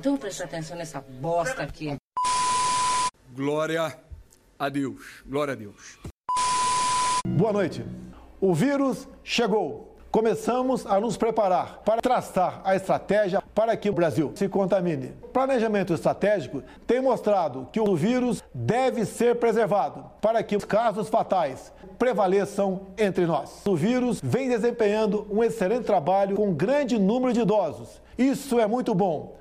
Então preste atenção nessa bosta aqui. Glória a Deus. Glória a Deus. Boa noite. O vírus chegou. Começamos a nos preparar para traçar a estratégia para que o Brasil se contamine. O planejamento estratégico tem mostrado que o vírus deve ser preservado para que os casos fatais prevaleçam entre nós. O vírus vem desempenhando um excelente trabalho com um grande número de idosos. Isso é muito bom.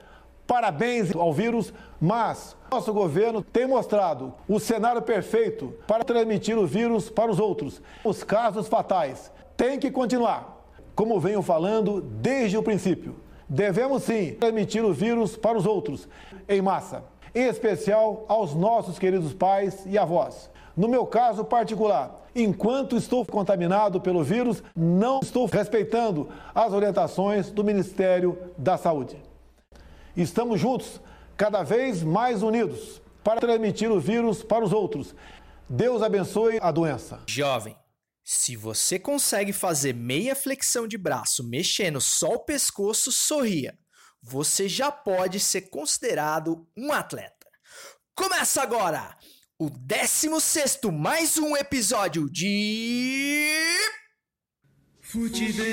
Parabéns ao vírus, mas nosso governo tem mostrado o cenário perfeito para transmitir o vírus para os outros. Os casos fatais têm que continuar como venho falando desde o princípio. Devemos sim transmitir o vírus para os outros, em massa, em especial aos nossos queridos pais e avós. No meu caso particular, enquanto estou contaminado pelo vírus, não estou respeitando as orientações do Ministério da Saúde. Estamos juntos, cada vez mais unidos, para transmitir o vírus para os outros. Deus abençoe a doença. Jovem. Se você consegue fazer meia flexão de braço mexendo só o pescoço, sorria. Você já pode ser considerado um atleta. Começa agora o 16 mais um episódio de. Futebol.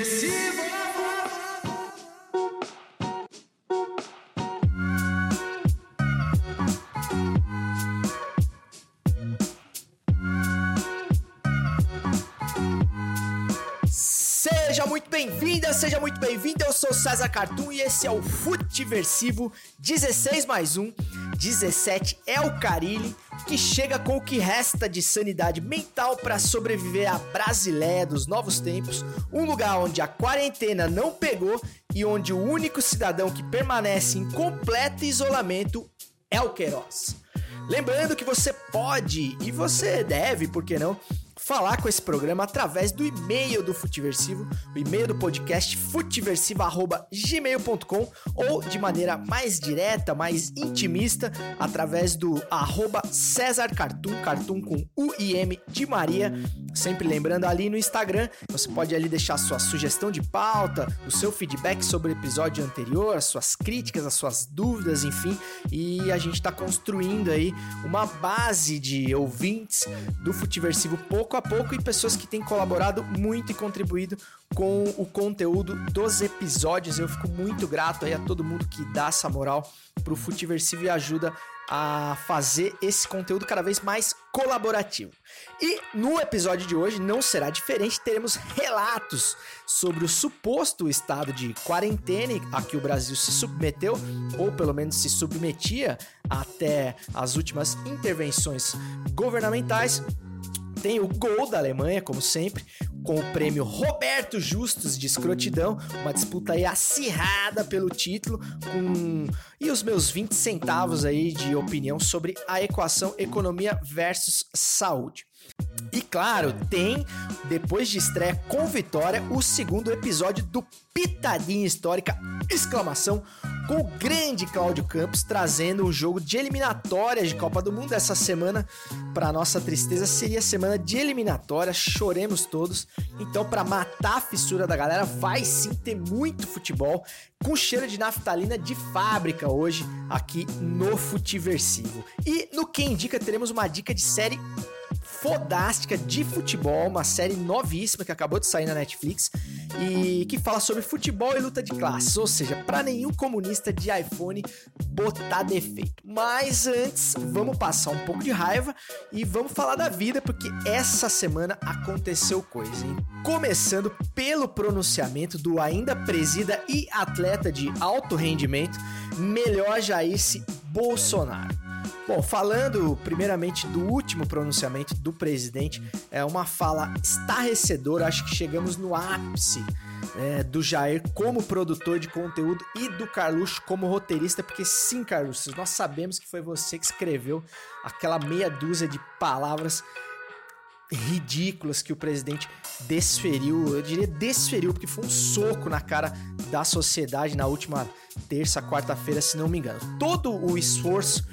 Seja muito bem-vinda, seja muito bem-vindo. Eu sou César Cartoon e esse é o Futiversivo 16 mais 1. 17 é o Carilli que chega com o que resta de sanidade mental para sobreviver à Brasileia dos novos tempos, um lugar onde a quarentena não pegou e onde o único cidadão que permanece em completo isolamento é o Queiroz. Lembrando que você pode e você deve, por que não? Falar com esse programa através do e-mail do Futiversivo, o e-mail do podcast futiversivo@gmail.com ou de maneira mais direta, mais intimista, através do arroba César Cartoon, Cartoon com U e M de Maria. Sempre lembrando ali no Instagram, você pode ali deixar sua sugestão de pauta, o seu feedback sobre o episódio anterior, as suas críticas, as suas dúvidas, enfim. E a gente está construindo aí uma base de ouvintes do Futiversivo pouco a pouco e pessoas que têm colaborado muito e contribuído com o conteúdo dos episódios. Eu fico muito grato aí a todo mundo que dá essa moral pro Futiversivo e ajuda a fazer esse conteúdo cada vez mais colaborativo. E no episódio de hoje não será diferente, teremos relatos sobre o suposto estado de quarentena a que o Brasil se submeteu, ou pelo menos se submetia até as últimas intervenções governamentais tem o gol da Alemanha, como sempre, com o prêmio Roberto Justus de escrotidão, uma disputa aí acirrada pelo título, com e os meus 20 centavos aí de opinião sobre a equação economia versus saúde. E claro, tem, depois de estreia com vitória, o segundo episódio do Pitadinha Histórica, exclamação, com o grande Cláudio Campos trazendo um jogo de eliminatórias de Copa do Mundo essa semana. Para nossa tristeza, seria semana de eliminatórias, choremos todos. Então, para matar a fissura da galera, vai sim ter muito futebol com cheiro de naftalina de fábrica hoje aqui no Futiversivo. E no Quem Indica teremos uma dica de série fodástica de futebol, uma série novíssima que acabou de sair na Netflix e que fala sobre futebol e luta de classes, ou seja, para nenhum comunista de iPhone botar defeito. Mas antes, vamos passar um pouco de raiva e vamos falar da vida, porque essa semana aconteceu coisa, hein? Começando pelo pronunciamento do ainda presida e atleta de alto rendimento, melhor Jair Bolsonaro. Bom, falando primeiramente do último pronunciamento do presidente, é uma fala estarrecedora, acho que chegamos no ápice é, do Jair como produtor de conteúdo e do Carluxo como roteirista, porque sim, Carluxo, nós sabemos que foi você que escreveu aquela meia dúzia de palavras ridículas que o presidente desferiu, eu diria desferiu, porque foi um soco na cara da sociedade na última terça, quarta-feira, se não me engano. Todo o esforço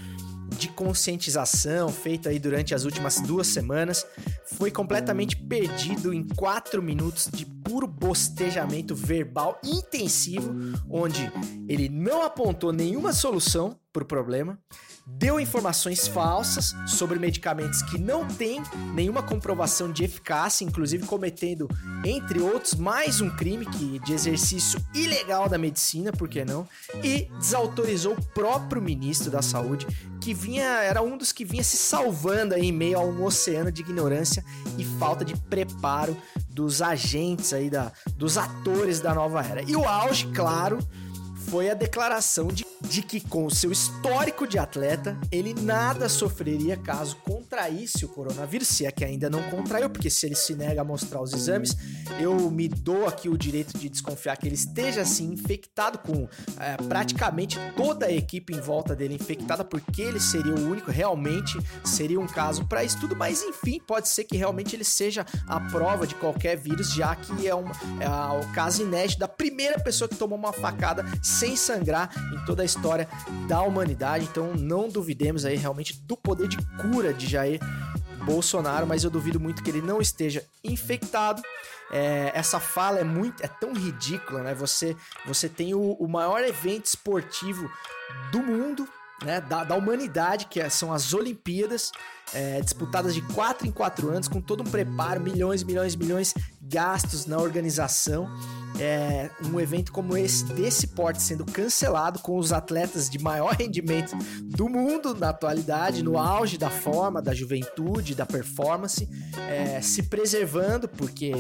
de conscientização feito aí durante as últimas duas semanas. Foi completamente perdido em quatro minutos de puro bostejamento verbal intensivo, onde ele não apontou nenhuma solução para o problema, deu informações falsas sobre medicamentos que não têm nenhuma comprovação de eficácia, inclusive cometendo, entre outros, mais um crime que, de exercício ilegal da medicina, por que não? E desautorizou o próprio ministro da Saúde, que vinha era um dos que vinha se salvando aí em meio a um oceano de ignorância e falta de preparo dos agentes aí da, dos atores da nova era. E o auge, claro, foi a declaração de, de que, com o seu histórico de atleta, ele nada sofreria caso contraísse o coronavírus, se é que ainda não contraiu, porque se ele se nega a mostrar os exames, eu me dou aqui o direito de desconfiar que ele esteja assim infectado com é, praticamente toda a equipe em volta dele infectada, porque ele seria o único, realmente seria um caso para estudo, mas enfim, pode ser que realmente ele seja a prova de qualquer vírus, já que é, um, é o caso inédito da primeira pessoa que tomou uma facada sem sangrar em toda a história da humanidade. Então não duvidemos aí realmente do poder de cura de Jair Bolsonaro, mas eu duvido muito que ele não esteja infectado. É, essa fala é muito, é tão ridícula, né? Você, você tem o, o maior evento esportivo do mundo, né, da, da, humanidade, que é, são as Olimpíadas, é, disputadas de 4 em 4 anos, com todo um preparo, milhões, milhões, milhões gastos na organização é, um evento como esse, desse porte, sendo cancelado com os atletas de maior rendimento do mundo na atualidade, no auge da forma, da juventude, da performance, é, se preservando, porque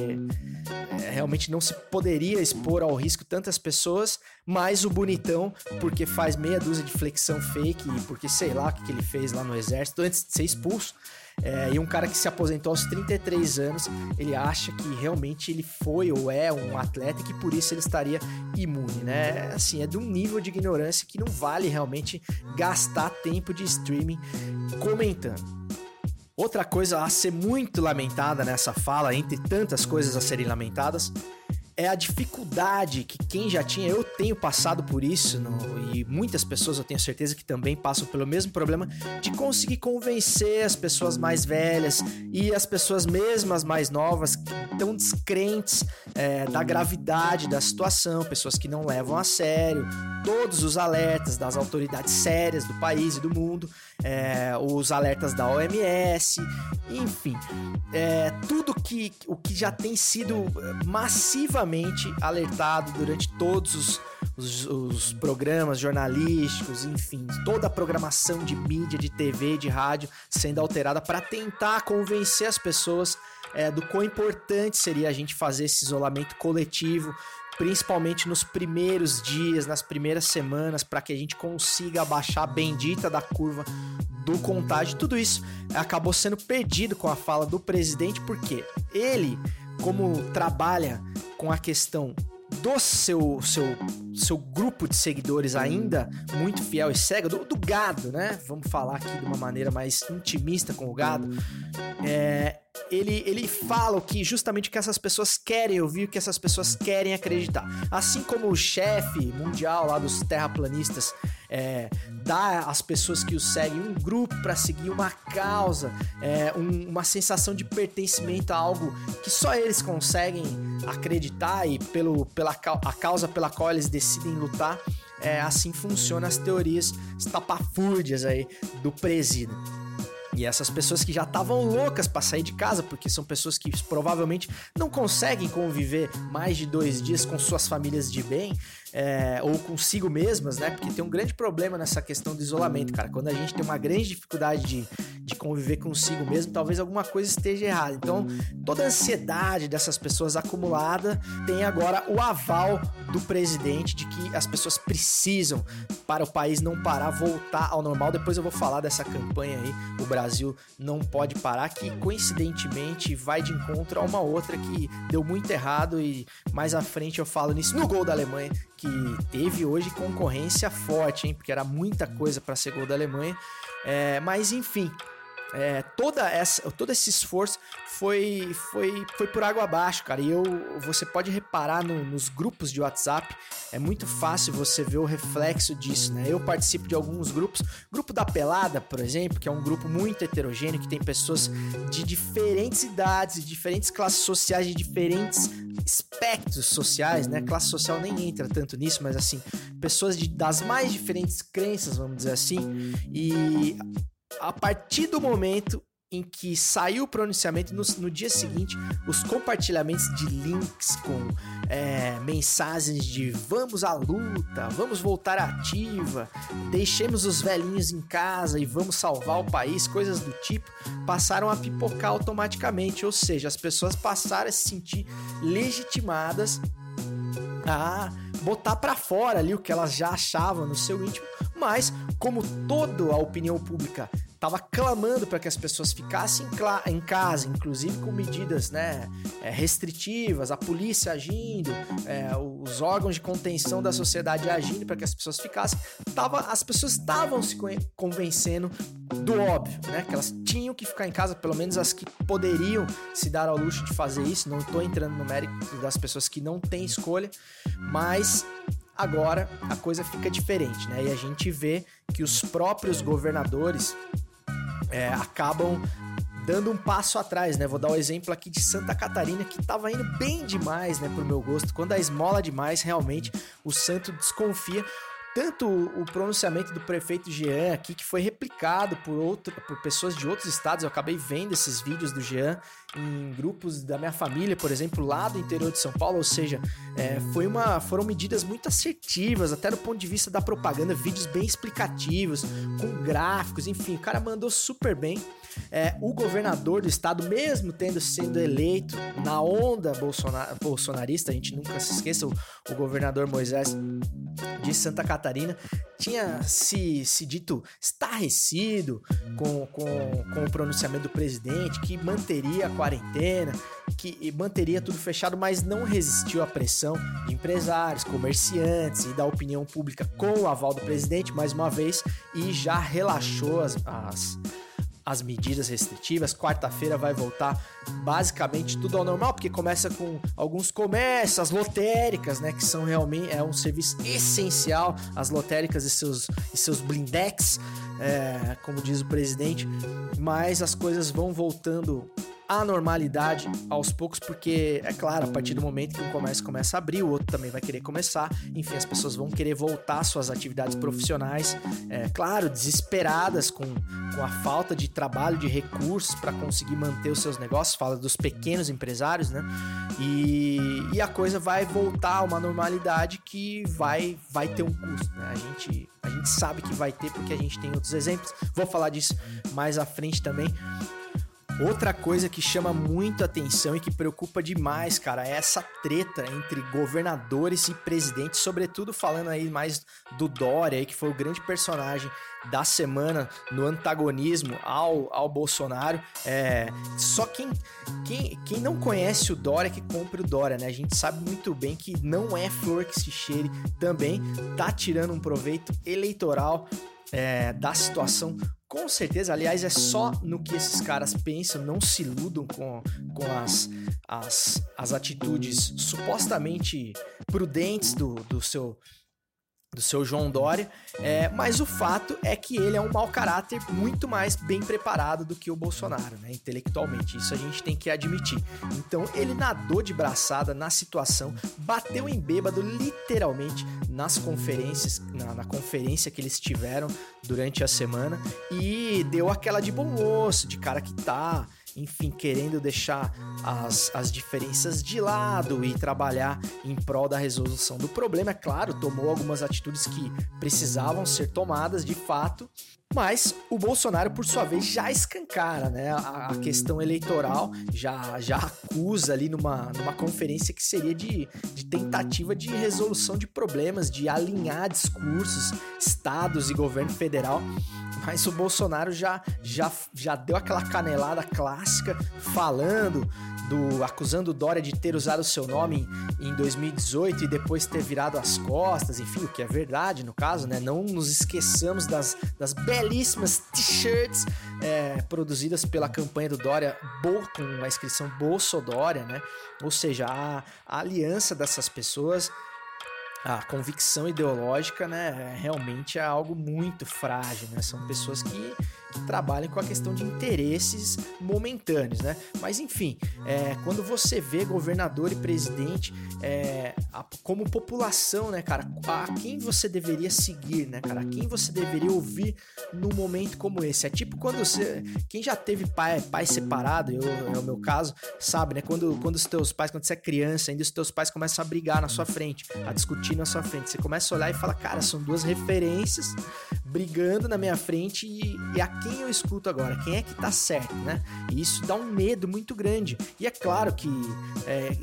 é, realmente não se poderia expor ao risco tantas pessoas, mas o bonitão, porque faz meia dúzia de flexão fake, porque sei lá o que, que ele fez lá no exército antes de ser expulso. É, e um cara que se aposentou aos 33 anos, ele acha que realmente ele foi ou é um atleta e que por isso ele estaria imune, né? Assim, é de um nível de ignorância que não vale realmente gastar tempo de streaming comentando. Outra coisa a ser muito lamentada nessa fala, entre tantas coisas a serem lamentadas, é a dificuldade que quem já tinha, eu tenho passado por isso, no, e muitas pessoas eu tenho certeza que também passam pelo mesmo problema, de conseguir convencer as pessoas mais velhas e as pessoas mesmas mais novas que descrentes é, da gravidade da situação, pessoas que não levam a sério todos os alertas das autoridades sérias do país e do mundo, é, os alertas da OMS, enfim, é, tudo que o que já tem sido massivamente alertado durante todos os, os, os programas jornalísticos, enfim, toda a programação de mídia, de TV, de rádio sendo alterada para tentar convencer as pessoas é, do quão importante seria a gente fazer esse isolamento coletivo, principalmente nos primeiros dias, nas primeiras semanas, para que a gente consiga abaixar a bendita da curva do contágio. Tudo isso acabou sendo perdido com a fala do presidente, porque ele, como trabalha com a questão do seu, seu, seu grupo de seguidores ainda muito fiel e cego, do, do gado, né? Vamos falar aqui de uma maneira mais intimista com o gado. É, ele, ele fala o que justamente que essas pessoas querem ouvir, o que essas pessoas querem acreditar. Assim como o chefe mundial lá dos terraplanistas é, dá às pessoas que o seguem um grupo para seguir uma causa, é, um, uma sensação de pertencimento a algo que só eles conseguem acreditar e pelo, pela a causa pela qual eles decidem lutar. É, assim funcionam as teorias estapafúrdias aí do presídio. E essas pessoas que já estavam loucas para sair de casa, porque são pessoas que provavelmente não conseguem conviver mais de dois dias com suas famílias de bem, é, ou consigo mesmas, né? Porque tem um grande problema nessa questão do isolamento, cara. Quando a gente tem uma grande dificuldade de, de conviver consigo mesmo, talvez alguma coisa esteja errada. Então, toda a ansiedade dessas pessoas acumulada tem agora o aval do presidente de que as pessoas precisam para o país não parar, voltar ao normal. Depois eu vou falar dessa campanha aí, o Brasil não pode parar, que coincidentemente vai de encontro a uma outra que deu muito errado e mais à frente eu falo nisso no gol da Alemanha, que teve hoje concorrência forte, hein? Porque era muita coisa para ser gol da Alemanha. É, mas enfim, é, toda essa, todo esse esforço foi, foi, foi por água abaixo, cara. E eu, você pode reparar no, nos grupos de WhatsApp, é muito fácil você ver o reflexo disso, né? Eu participo de alguns grupos, grupo da Pelada, por exemplo, que é um grupo muito heterogêneo, que tem pessoas de diferentes idades, de diferentes classes sociais, de diferentes espectros sociais, né? Classe social nem entra tanto nisso, mas assim, pessoas de, das mais diferentes crenças, vamos dizer assim, e a partir do momento em que saiu o pronunciamento, no, no dia seguinte, os compartilhamentos de links com é, mensagens de vamos à luta, vamos voltar ativa, deixemos os velhinhos em casa e vamos salvar o país, coisas do tipo, passaram a pipocar automaticamente. Ou seja, as pessoas passaram a se sentir legitimadas a botar para fora ali o que elas já achavam no seu íntimo, mas como toda a opinião pública estava clamando para que as pessoas ficassem em casa, inclusive com medidas né, é, restritivas, a polícia agindo, é, os órgãos de contenção da sociedade agindo para que as pessoas ficassem. Tava, as pessoas estavam se convencendo do óbvio, né? Que elas tinham que ficar em casa, pelo menos as que poderiam se dar ao luxo de fazer isso. Não estou entrando no mérito das pessoas que não têm escolha, mas agora a coisa fica diferente, né? E a gente vê que os próprios governadores é, acabam dando um passo atrás, né? Vou dar o um exemplo aqui de Santa Catarina, que estava indo bem demais, né, pro meu gosto. Quando a esmola demais, realmente o santo desconfia. Tanto o pronunciamento do prefeito Jean aqui, que foi replicado por, outro, por pessoas de outros estados, eu acabei vendo esses vídeos do Jean em grupos da minha família, por exemplo, lá do interior de São Paulo, ou seja, é, foi uma, foram medidas muito assertivas, até do ponto de vista da propaganda, vídeos bem explicativos, com gráficos, enfim, o cara mandou super bem. É, o governador do estado, mesmo tendo sido eleito na onda bolsonar, bolsonarista, a gente nunca se esqueça, o, o governador Moisés de Santa Catarina tinha se, se dito estarrecido com, com, com o pronunciamento do presidente, que manteria a quarentena, que manteria tudo fechado, mas não resistiu à pressão de empresários, comerciantes e da opinião pública com o aval do presidente, mais uma vez, e já relaxou as, as as medidas restritivas. Quarta-feira vai voltar basicamente tudo ao normal, porque começa com alguns comércios, as lotéricas, né, que são realmente é um serviço essencial, as lotéricas e seus, e seus blindex, é, como diz o presidente, mas as coisas vão voltando a normalidade aos poucos, porque é claro, a partir do momento que um comércio começa a abrir, o outro também vai querer começar, enfim, as pessoas vão querer voltar às suas atividades profissionais, é claro, desesperadas com, com a falta de trabalho, de recursos para conseguir manter os seus negócios, fala dos pequenos empresários, né? E, e a coisa vai voltar a uma normalidade que vai, vai ter um custo, né? A gente, a gente sabe que vai ter porque a gente tem outros exemplos, vou falar disso mais à frente também. Outra coisa que chama muito atenção e que preocupa demais, cara, é essa treta entre governadores e presidentes, sobretudo falando aí mais do Dória, que foi o grande personagem da semana no antagonismo ao, ao Bolsonaro. É, só quem, quem, quem não conhece o Dória que compre o Dória, né? A gente sabe muito bem que não é flor que se cheire também, tá tirando um proveito eleitoral é, da situação com certeza, aliás, é só no que esses caras pensam, não se iludam com, com as, as, as atitudes supostamente prudentes do, do seu do seu João Dória, é, mas o fato é que ele é um mau caráter muito mais bem preparado do que o Bolsonaro, né, intelectualmente. Isso a gente tem que admitir. Então ele nadou de braçada na situação, bateu em bêbado literalmente nas conferências, na, na conferência que eles tiveram durante a semana e deu aquela de bom moço, de cara que tá enfim, querendo deixar as, as diferenças de lado e trabalhar em prol da resolução do problema. É claro, tomou algumas atitudes que precisavam ser tomadas de fato, mas o Bolsonaro, por sua vez, já escancara né, a, a, questão eleitoral, já, já acusa ali numa, numa conferência que seria de, de tentativa de resolução de problemas, de alinhar discursos, estados e governo federal. Mas o Bolsonaro já, já, já deu aquela canelada clássica falando do acusando Dória de ter usado seu nome em 2018 e depois ter virado as costas, enfim, o que é verdade no caso, né? Não nos esqueçamos das, das belíssimas t-shirts é, produzidas pela campanha do Dória com a inscrição Bolsodória, né? Ou seja, a, a aliança dessas pessoas a convicção ideológica, né, realmente é algo muito frágil, né? São pessoas que trabalhem com a questão de interesses momentâneos, né? Mas enfim, é, quando você vê governador e presidente é, a, como população, né, cara, a quem você deveria seguir, né, cara, a quem você deveria ouvir num momento como esse? É tipo quando você, quem já teve pai, pai separado, eu, é o meu caso, sabe, né? Quando, quando os teus pais, quando você é criança, ainda os teus pais começam a brigar na sua frente, a discutir na sua frente, você começa a olhar e fala, cara, são duas referências brigando na minha frente e, e quem eu escuto agora? Quem é que tá certo, né? E isso dá um medo muito grande. E é claro que é,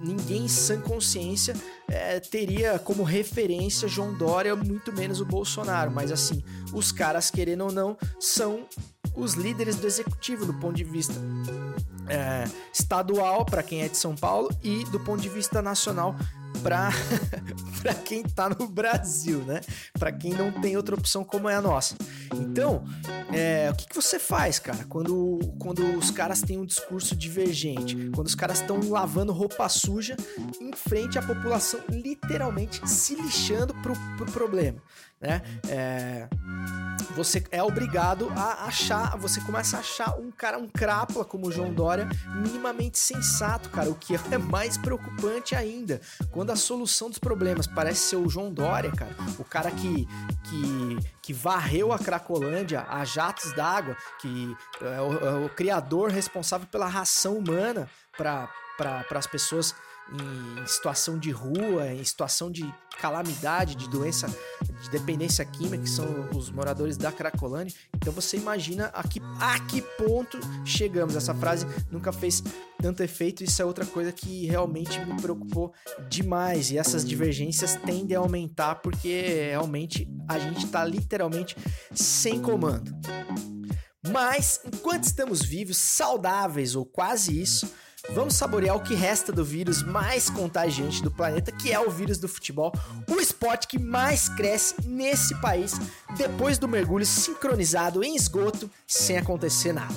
ninguém sem consciência é, teria como referência João Dória, muito menos o Bolsonaro. Mas assim, os caras, querendo ou não, são os líderes do executivo do ponto de vista é, estadual para quem é de São Paulo e do ponto de vista nacional para para quem tá no Brasil, né? Para quem não tem outra opção como é a nossa. Então, é, o que, que você faz, cara, quando, quando os caras têm um discurso divergente, quando os caras estão lavando roupa suja em frente à população, literalmente se lixando pro, pro problema, né? É, você é obrigado a achar, você começa a achar um cara, um crápula como o João Dória, minimamente sensato, cara, o que é mais preocupante ainda, quando a solução dos problemas parece ser o João Dória, cara, o cara que, que, que varreu a Cracolândia a jatos d'água, que é o, é o criador responsável pela ração humana para as pessoas em situação de rua, em situação de calamidade, de doença, de dependência química, que são os moradores da Cracolândia. Então você imagina a que, a que ponto chegamos. Essa frase nunca fez tanto efeito. Isso é outra coisa que realmente me preocupou demais. E essas divergências tendem a aumentar porque realmente a gente está literalmente sem comando. Mas enquanto estamos vivos, saudáveis ou quase isso, vamos saborear o que resta do vírus mais contagiante do planeta, que é o vírus do futebol, o esporte que mais cresce nesse país depois do mergulho sincronizado em esgoto sem acontecer nada.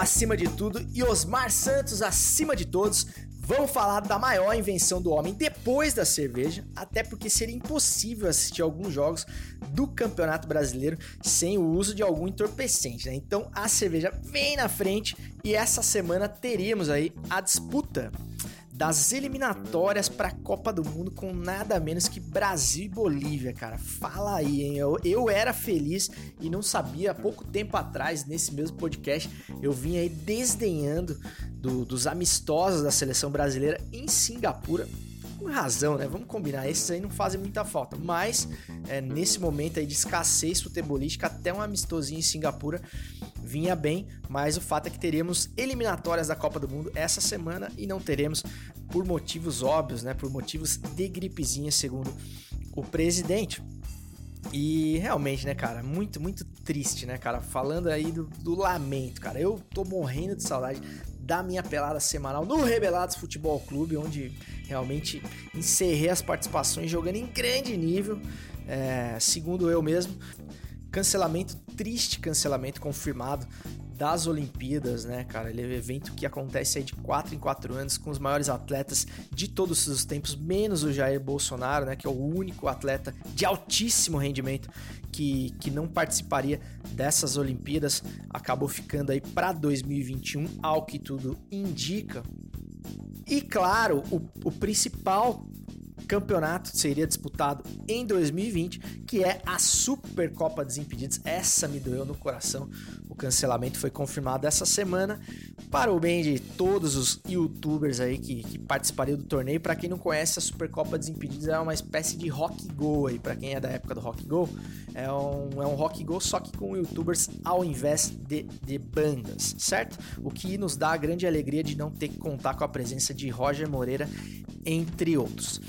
Acima de tudo e Osmar Santos acima de todos. Vamos falar da maior invenção do homem depois da cerveja, até porque seria impossível assistir alguns jogos do Campeonato Brasileiro sem o uso de algum entorpecente, né? Então a cerveja vem na frente e essa semana teríamos aí a disputa das eliminatórias para a Copa do Mundo com nada menos que Brasil e Bolívia, cara. Fala aí, hein? Eu, eu era feliz e não sabia pouco tempo atrás, nesse mesmo podcast, eu vim aí desdenhando do, dos amistosos da seleção brasileira em Singapura com razão, né? Vamos combinar, esses aí não fazem muita falta. Mas é, nesse momento aí de escassez futebolística, até um amistosinho em Singapura vinha bem, mas o fato é que teríamos eliminatórias da Copa do Mundo essa semana e não teremos por motivos óbvios, né? Por motivos de gripezinha, segundo o presidente. E realmente, né, cara, muito, muito triste, né, cara? Falando aí do, do, lamento, cara. Eu tô morrendo de saudade da minha pelada semanal no Rebelados Futebol Clube, onde realmente encerrei as participações jogando em grande nível, é, segundo eu mesmo. Cancelamento, triste cancelamento confirmado das Olimpíadas, né, cara? Ele é um evento que acontece aí de 4 em 4 anos com os maiores atletas de todos os tempos, menos o Jair Bolsonaro, né, que é o único atleta de altíssimo rendimento que, que não participaria dessas Olimpíadas, acabou ficando aí para 2021, ao que tudo indica. E claro, o, o principal campeonato seria disputado em 2020, que é a Supercopa Desimpedidos. Essa me doeu no coração. O cancelamento foi confirmado essa semana para o bem de todos os youtubers aí que, que participariam do torneio. Para quem não conhece, a Supercopa Desimpedidos é uma espécie de rock go aí, para quem é da época do rock go. É um, é um rock go, só que com youtubers ao invés de, de bandas, certo? O que nos dá a grande alegria de não ter que contar com a presença de Roger Moreira, entre outros.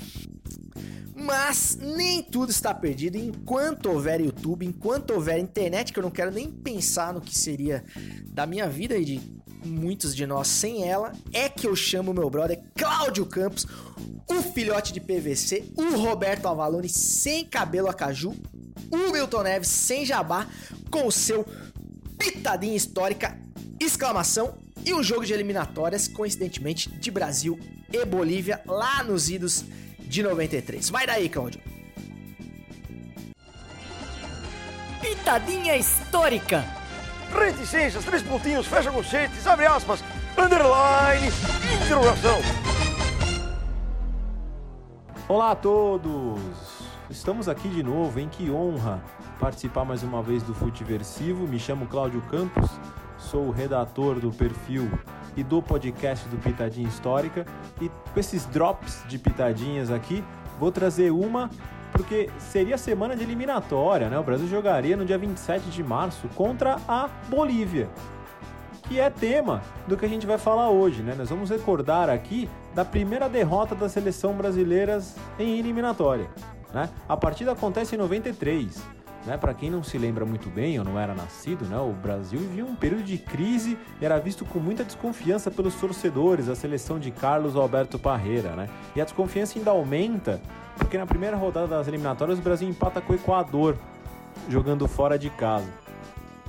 Mas nem tudo está perdido. Enquanto houver YouTube, enquanto houver internet, que eu não quero nem pensar no que seria da minha vida e de muitos de nós sem ela, é que eu chamo meu brother Cláudio Campos, o filhote de PVC, o Roberto Avalone sem cabelo a caju, o Milton Neves sem jabá, com o seu pitadinha histórica, exclamação, e um jogo de eliminatórias, coincidentemente, de Brasil e Bolívia, lá nos idos de 93. Vai daí, Cláudio. Pitadinha histórica. Reticências, três pontinhos, fecha conchetes, abre aspas, underline, interrogação. Olá a todos! Estamos aqui de novo, em que honra participar mais uma vez do Futiversivo. Me chamo Cláudio Campos, sou o redator do perfil e do podcast do Pitadinha Histórica. E com esses drops de pitadinhas aqui, vou trazer uma porque seria semana de eliminatória, né? O Brasil jogaria no dia 27 de março contra a Bolívia, que é tema do que a gente vai falar hoje, né? Nós vamos recordar aqui da primeira derrota das seleção brasileiras em eliminatória, né? A partida acontece em 93. Né, para quem não se lembra muito bem ou não era nascido, né, o Brasil vivia um período de crise e era visto com muita desconfiança pelos torcedores, a seleção de Carlos Alberto Parreira. Né? E a desconfiança ainda aumenta porque na primeira rodada das eliminatórias o Brasil empata com o Equador, jogando fora de casa.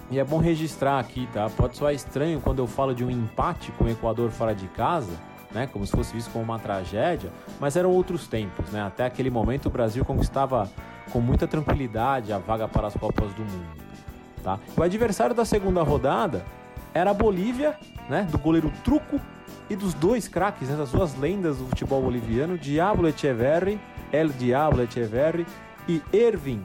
E é bom registrar aqui, tá? Pode soar estranho quando eu falo de um empate com o Equador fora de casa, né? Como se fosse visto como uma tragédia, mas eram outros tempos, né? Até aquele momento o Brasil conquistava com muita tranquilidade a vaga para as Copas do Mundo, tá? O adversário da segunda rodada era a Bolívia, né? Do goleiro Truco e dos dois craques, né? das duas lendas do futebol boliviano, Diablo Echeverri El Diablo Echeverri e Ervin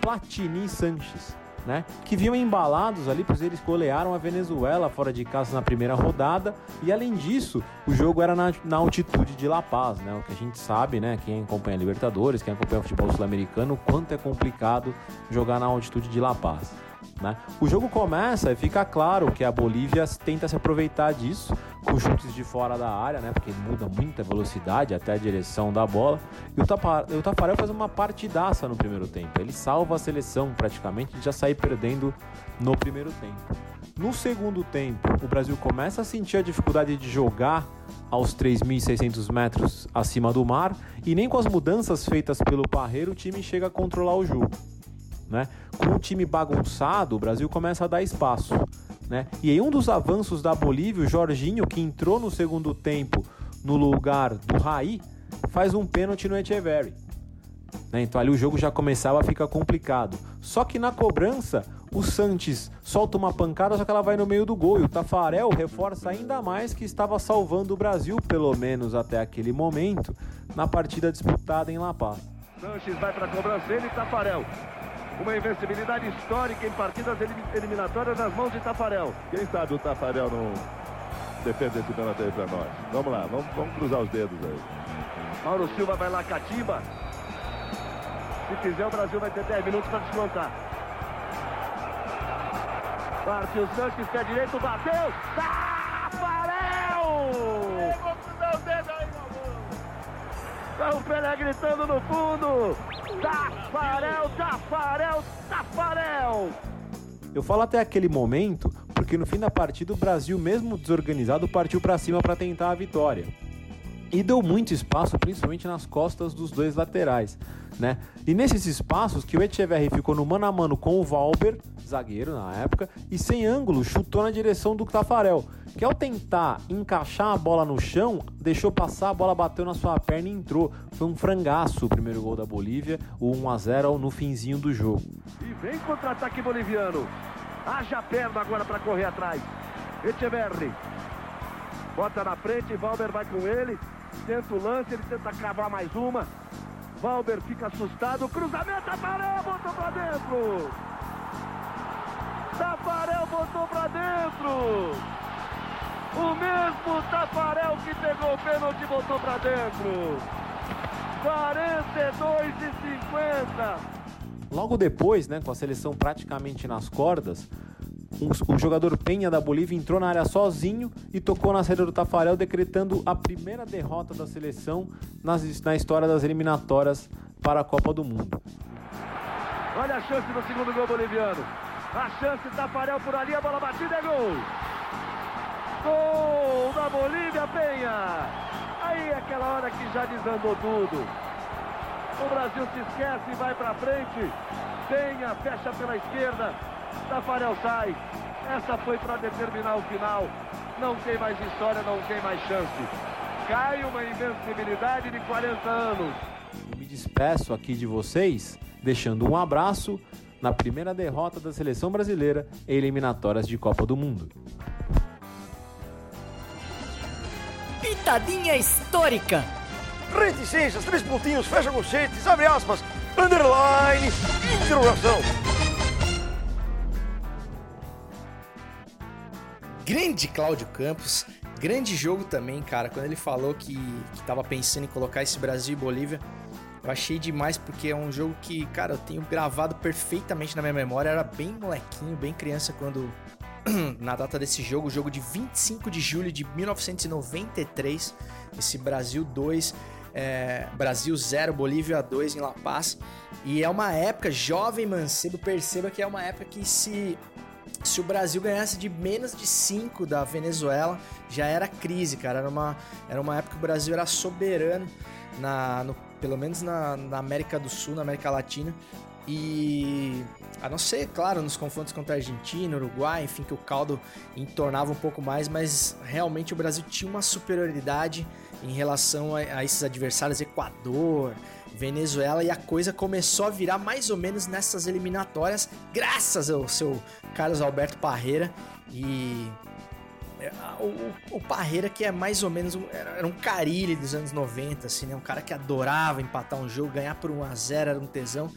Platini Sanches, né? Que vinham embalados ali, pois eles golearam a Venezuela fora de casa na primeira rodada. E além disso, o jogo era na, na altitude de La Paz, né? O que a gente sabe, né? Quem acompanha Libertadores, quem acompanha futebol sul-americano, quanto é complicado jogar na altitude de La Paz. Né? O jogo começa e fica claro que a Bolívia tenta se aproveitar disso com chutes de fora da área, né? Porque muda muita velocidade até a direção da bola. E o, o Tafarel faz uma partidaça no primeiro tempo. Ele salva a seleção praticamente de já sair perdendo no primeiro tempo. No segundo tempo, o Brasil começa a sentir a dificuldade de jogar aos 3.600 metros acima do mar e nem com as mudanças feitas pelo Parreiro o time chega a controlar o jogo. Né? Com o time bagunçado, o Brasil começa a dar espaço. Né? E em um dos avanços da Bolívia, o Jorginho, que entrou no segundo tempo no lugar do Raí, faz um pênalti no Echeverry. Né? Então ali o jogo já começava a ficar complicado. Só que na cobrança, o Santos solta uma pancada, só que ela vai no meio do gol. E o Tafarel reforça ainda mais que estava salvando o Brasil, pelo menos até aquele momento, na partida disputada em La Paz. Sanches vai para a cobrança, ele e Tafarel. Uma invencibilidade histórica em partidas eliminatórias nas mãos de Tafarel. Quem sabe o Tafarel não defende esse pênalti aí para nós. Vamos lá, vamos, vamos cruzar os dedos aí. Mauro Silva vai lá, catimba. Se fizer, o Brasil vai ter 10 minutos para descontar. Partiu Sanches, pé direito, bateu. Tafarel! O Pelé gritando no fundo. Tafarel, Tafarel, Tafarel. Eu falo até aquele momento porque no fim da partida o Brasil, mesmo desorganizado, partiu para cima para tentar a vitória. E deu muito espaço, principalmente nas costas dos dois laterais, né? E nesses espaços que o Echeverri ficou no mano a mano com o Valber, zagueiro na época, e sem ângulo chutou na direção do Tafarel, que ao tentar encaixar a bola no chão, deixou passar, a bola bateu na sua perna e entrou. Foi um frangaço o primeiro gol da Bolívia, o 1 a 0 no finzinho do jogo. E vem contra-ataque boliviano. Haja perna agora para correr atrás. Echeverri. Bota na frente, Valber vai com ele. Tenta o lance, ele tenta cavar mais uma. Valber fica assustado. Cruzamento, Tafarel botou pra dentro. Tafarel botou pra dentro. O mesmo Tafarel que pegou o pênalti botou pra dentro. 42 e 50. Logo depois, né, com a seleção praticamente nas cordas, o jogador Penha da Bolívia entrou na área sozinho e tocou na saída do Tafarel, decretando a primeira derrota da seleção nas- na história das eliminatórias para a Copa do Mundo. Olha a chance do segundo gol boliviano. A chance, Tafarel por ali, a bola batida é gol. Gol da Bolívia, Penha. Aí aquela hora que já desandou tudo. O Brasil se esquece e vai pra frente. Penha fecha pela esquerda. Tafarel sai. Essa foi para determinar o final. Não tem mais história, não tem mais chance. Cai uma invencibilidade de 40 anos. E me despeço aqui de vocês, deixando um abraço na primeira derrota da seleção brasileira em eliminatórias de Copa do Mundo. Pitadinha histórica. Reticências, três pontinhos, fecha conchetes, abre aspas, underline, interrogação. Grande Cláudio Campos. Grande jogo também, cara. Quando ele falou que, que tava pensando em colocar esse Brasil e Bolívia, eu achei demais porque é um jogo que, cara, eu tenho gravado perfeitamente na minha memória. Era bem molequinho, bem criança quando. na data desse jogo, jogo de 25 de julho de 1993. Esse Brasil 2, é, Brasil 0, Bolívia 2 em La Paz. E é uma época, jovem mancebo, perceba que é uma época que se se o Brasil ganhasse de menos de 5 da Venezuela, já era crise, cara. Era uma, era uma época que o Brasil era soberano, na, no- pelo menos na, na América do Sul, na América Latina. E a não ser, claro, nos confrontos contra a Argentina, Uruguai, enfim, que o caldo entornava um pouco mais, mas realmente o Brasil tinha uma superioridade em relação a, a esses adversários, Equador, Venezuela, e a coisa começou a virar mais ou menos nessas eliminatórias, graças ao seu Carlos Alberto Parreira. E o, o- Parreira que é mais ou menos um, era, um carilho dos anos 90, assim, né? Um cara que adorava empatar um jogo, ganhar por 1 a 0 era um tesão.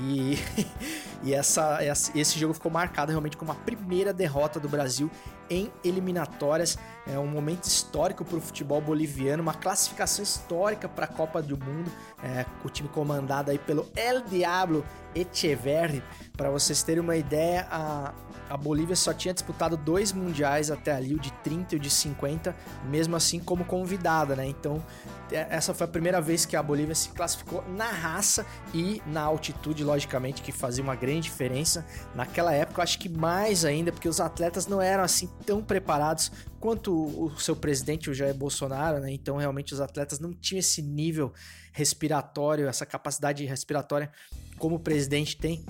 E, e essa- esse jogo ficou marcado realmente como a primeira derrota do Brasil em eliminatórias. É um momento histórico para o futebol boliviano, uma classificação histórica para a Copa do Mundo. É, o time comandado aí pelo El Diablo Echeverri. Para vocês terem uma ideia, a, a Bolívia só tinha disputado dois mundiais até ali, o de 30 e o de 50, mesmo assim como convidada, né? Então, é- essa foi a primeira vez que a Bolívia se classificou na raça e na altitude, logicamente, que fazia uma grande diferença. Naquela época, eu acho que mais ainda, porque os atletas não eram assim tão preparados quanto o seu presidente, o Jair Bolsonaro, né? Então, realmente, os atletas não tinham esse nível respiratório, essa capacidade respiratória como o presidente tem.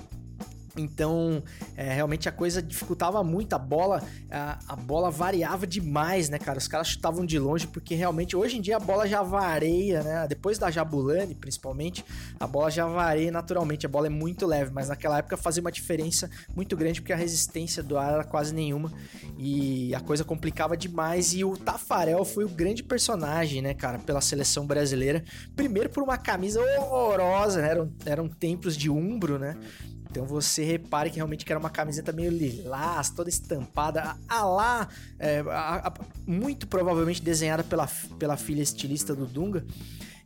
Então, é, realmente a coisa dificultava muito. A bola, a, a bola variava demais, né, cara? Os caras chutavam de longe, porque realmente hoje em dia a bola já vareia, né? Depois da Jabulani, principalmente, a bola já vareia naturalmente. A bola é muito leve, mas naquela época fazia uma diferença muito grande, porque a resistência do ar era quase nenhuma e a coisa complicava demais. E o Tafarel foi o grande personagem, né, cara, pela seleção brasileira. Primeiro por uma camisa horrorosa, né? Eram, eram tempos de umbro, né? Então você repare que realmente era uma camiseta meio lilás, toda estampada, a lá, é, a- a- muito provavelmente desenhada pela, pela filha estilista do Dunga.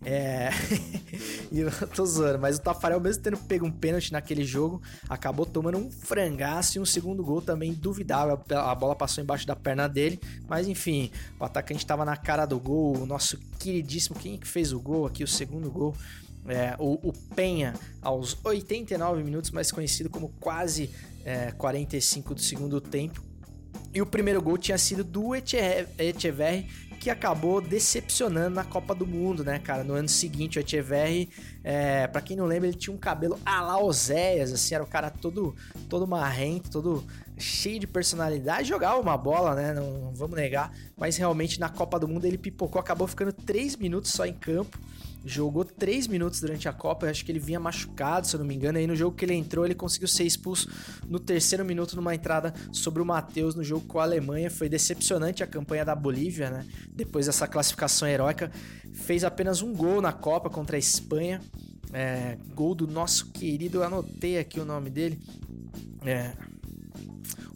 É... e eu tô zoando, mas o Tafarel, mesmo tendo pego um pênalti naquele jogo, acabou tomando um frangaço e um segundo gol também duvidável. A bola passou embaixo da perna dele, mas enfim, o atacante tava na cara do gol. O nosso queridíssimo, quem que fez o gol aqui, o segundo gol? É, o, o Penha, aos 89 minutos, mais conhecido como quase é, 45 do segundo tempo. E o primeiro gol tinha sido do Eche- Echeverri, que acabou decepcionando na Copa do Mundo, né, cara? No ano seguinte, o Echeverri, é, para quem não lembra, ele tinha um cabelo a la Oséias, assim, era o cara todo, todo marrento, todo cheio de personalidade, jogava uma bola, né? Não, vamos negar, mas realmente na Copa do Mundo ele pipocou, acabou ficando 3 minutos só em campo. Jogou 3 minutos durante a Copa, eu acho que ele vinha machucado, se eu não me engano. Aí no jogo que ele entrou, ele conseguiu ser expulso no terceiro minuto numa entrada sobre o Matheus no jogo com a Alemanha. Foi decepcionante a campanha da Bolívia, né? Depois dessa classificação heróica, fez apenas um gol na Copa contra a Espanha. É, gol do nosso querido, eu anotei aqui o nome dele. É,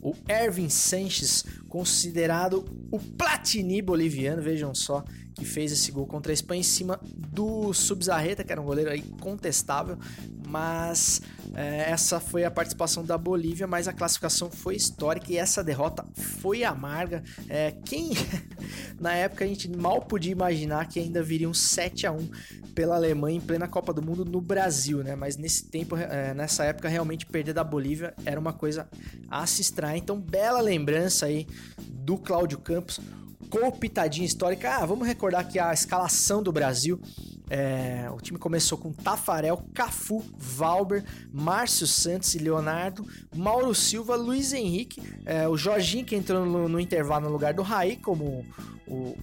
o Ervin Sanches considerado o Platini boliviano, vejam só, que fez esse gol contra a Espanha em cima do Subzarreta, que era um goleiro aí contestável, mas é, essa foi a participação da Bolívia, mas a classificação foi histórica e essa derrota foi amarga. É, quem na época a gente mal podia imaginar que ainda viria um 7 a 1 pela Alemanha em plena Copa do Mundo no Brasil, né? Mas nesse tempo, é, nessa época, realmente perder da Bolívia era uma coisa a se extrair. Então, bela lembrança aí do Cláudio Campos com pitadinha histórica. Ah, vamos recordar aqui a escalação do Brasil. É, o time começou com Tafarel, Cafu, Valber, Márcio Santos e Leonardo, Mauro Silva, Luiz Henrique, é, o Jorginho que entrou no, no, intervalo no lugar do Raí, como o,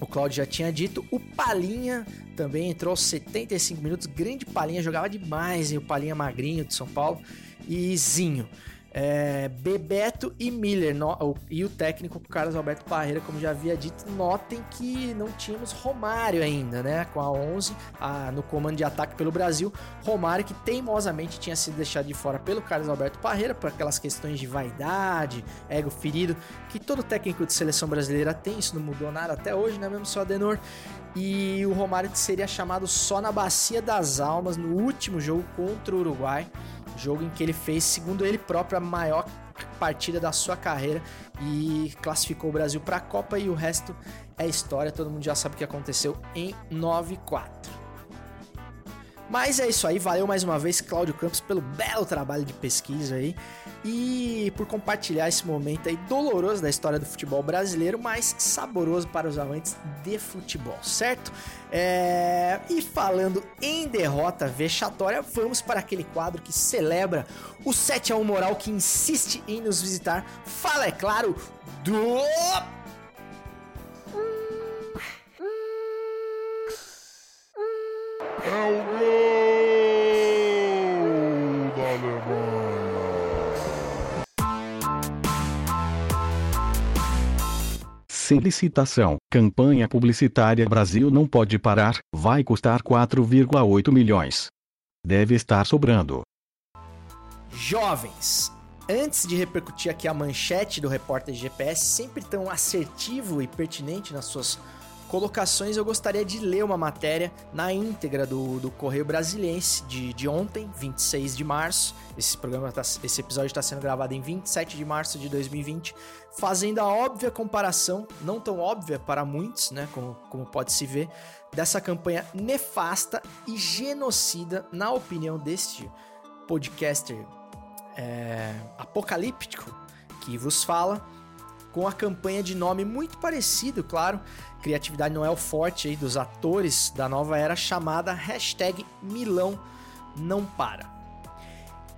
o Claudio já tinha dito. O Palinha também entrou aos 75 minutos. Grande Palinha, jogava demais, hein? o Palinha magrinho de São Paulo. E Zinho. É, Bebeto e Miller no, e o técnico Carlos Alberto Parreira, como já havia dito, notem que não tínhamos Romário ainda, né? Com a 11 a, no comando de ataque pelo Brasil. Romário que teimosamente tinha sido deixado de fora pelo Carlos Alberto Parreira por aquelas questões de vaidade, ego ferido, que todo técnico de seleção brasileira tem, isso não mudou nada até hoje, né? Mesmo só Adenor. E o Romário que seria chamado só na Bacia das Almas no último jogo contra o Uruguai jogo em que ele fez, segundo ele próprio, a maior partida da sua carreira e classificou o Brasil para a Copa e o resto é história, todo mundo já sabe o que aconteceu em 9-4. Mas é isso aí, valeu mais uma vez Cláudio Campos pelo belo trabalho de pesquisa aí e por compartilhar esse momento aí doloroso da história do futebol brasileiro, mas saboroso para os amantes de futebol, certo? É... E falando em derrota vexatória, vamos para aquele quadro que celebra o 7 a 1 moral que insiste em nos visitar. Fala, é claro, do É o gol da Alemanha. Sem licitação, campanha publicitária Brasil não pode parar, vai custar 4,8 milhões. Deve estar sobrando. Jovens, antes de repercutir aqui a manchete do repórter GPS, sempre tão assertivo e pertinente nas suas colocações, eu gostaria de ler uma matéria na íntegra do, do Correio Brasiliense de, de ontem, 26 de março. Esse, programa tá, esse episódio está sendo gravado em 27 de março de 2020, fazendo a óbvia comparação, não tão óbvia para muitos, né, como, como pode se ver, dessa campanha nefasta e genocida, na opinião deste podcaster é, apocalíptico que vos fala, com a campanha de nome muito parecido, claro, criatividade não é o forte aí dos atores da nova era, chamada hashtag Milão não para.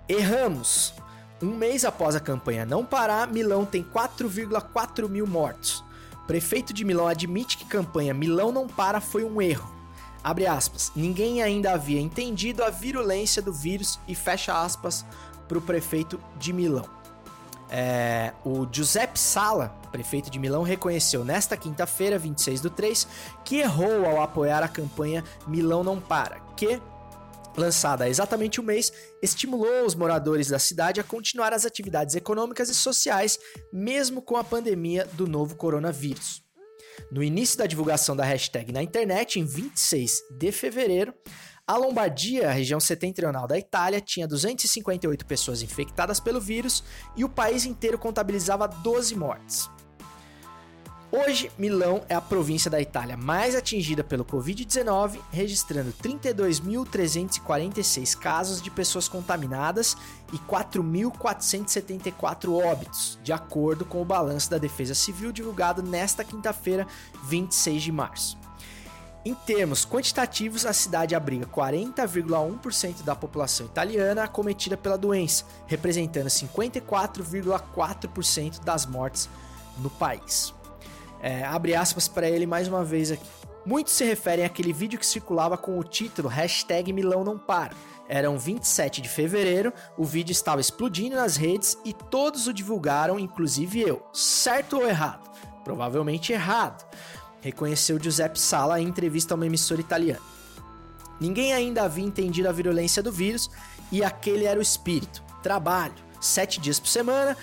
Erramos! Um mês após a campanha não parar, Milão tem 4,4 mil mortos. Prefeito de Milão admite que campanha Milão não para foi um erro. Abre aspas. Ninguém ainda havia entendido a virulência do vírus e fecha aspas para o prefeito de Milão. É, o Giuseppe Sala, prefeito de Milão, reconheceu nesta quinta-feira, 26 do 3, que errou ao apoiar a campanha Milão Não Para, que, lançada há exatamente um mês, estimulou os moradores da cidade a continuar as atividades econômicas e sociais, mesmo com a pandemia do novo coronavírus. No início da divulgação da hashtag na internet, em 26 de fevereiro, a Lombardia, região setentrional da Itália, tinha 258 pessoas infectadas pelo vírus e o país inteiro contabilizava 12 mortes. Hoje, Milão é a província da Itália mais atingida pelo Covid-19, registrando 32.346 casos de pessoas contaminadas e 4.474 óbitos, de acordo com o balanço da Defesa Civil divulgado nesta quinta-feira, 26 de março. Em termos quantitativos, a cidade abriga 40,1% da população italiana acometida pela doença, representando 54,4% das mortes no país. É, abre aspas para ele mais uma vez aqui. Muitos se referem àquele vídeo que circulava com o título hashtag Milão não para. Eram 27 de fevereiro, o vídeo estava explodindo nas redes e todos o divulgaram, inclusive eu. Certo ou errado? Provavelmente errado reconheceu Giuseppe Sala em entrevista a uma emissora italiana. Ninguém ainda havia entendido a virulência do vírus e aquele era o espírito. Trabalho, sete dias por semana,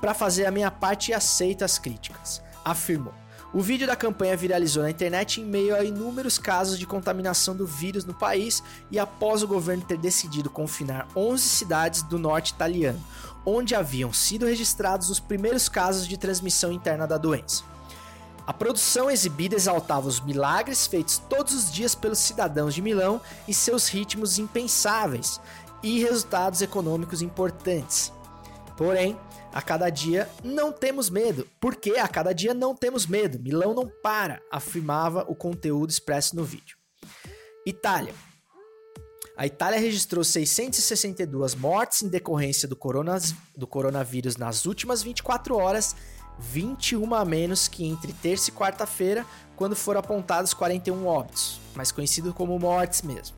para fazer a minha parte e aceito as críticas, afirmou. O vídeo da campanha viralizou na internet em meio a inúmeros casos de contaminação do vírus no país e após o governo ter decidido confinar 11 cidades do norte italiano, onde haviam sido registrados os primeiros casos de transmissão interna da doença. A produção exibida exaltava os milagres feitos todos os dias pelos cidadãos de Milão e seus ritmos impensáveis e resultados econômicos importantes. Porém, a cada dia não temos medo. Porque a cada dia não temos medo. Milão não para, afirmava o conteúdo expresso no vídeo. Itália. A Itália registrou 662 mortes em decorrência do, coronavírus nas últimas 24 horas, 21 a menos que entre terça e quarta-feira, quando foram apontados 41 óbitos, mais conhecido como mortes mesmo.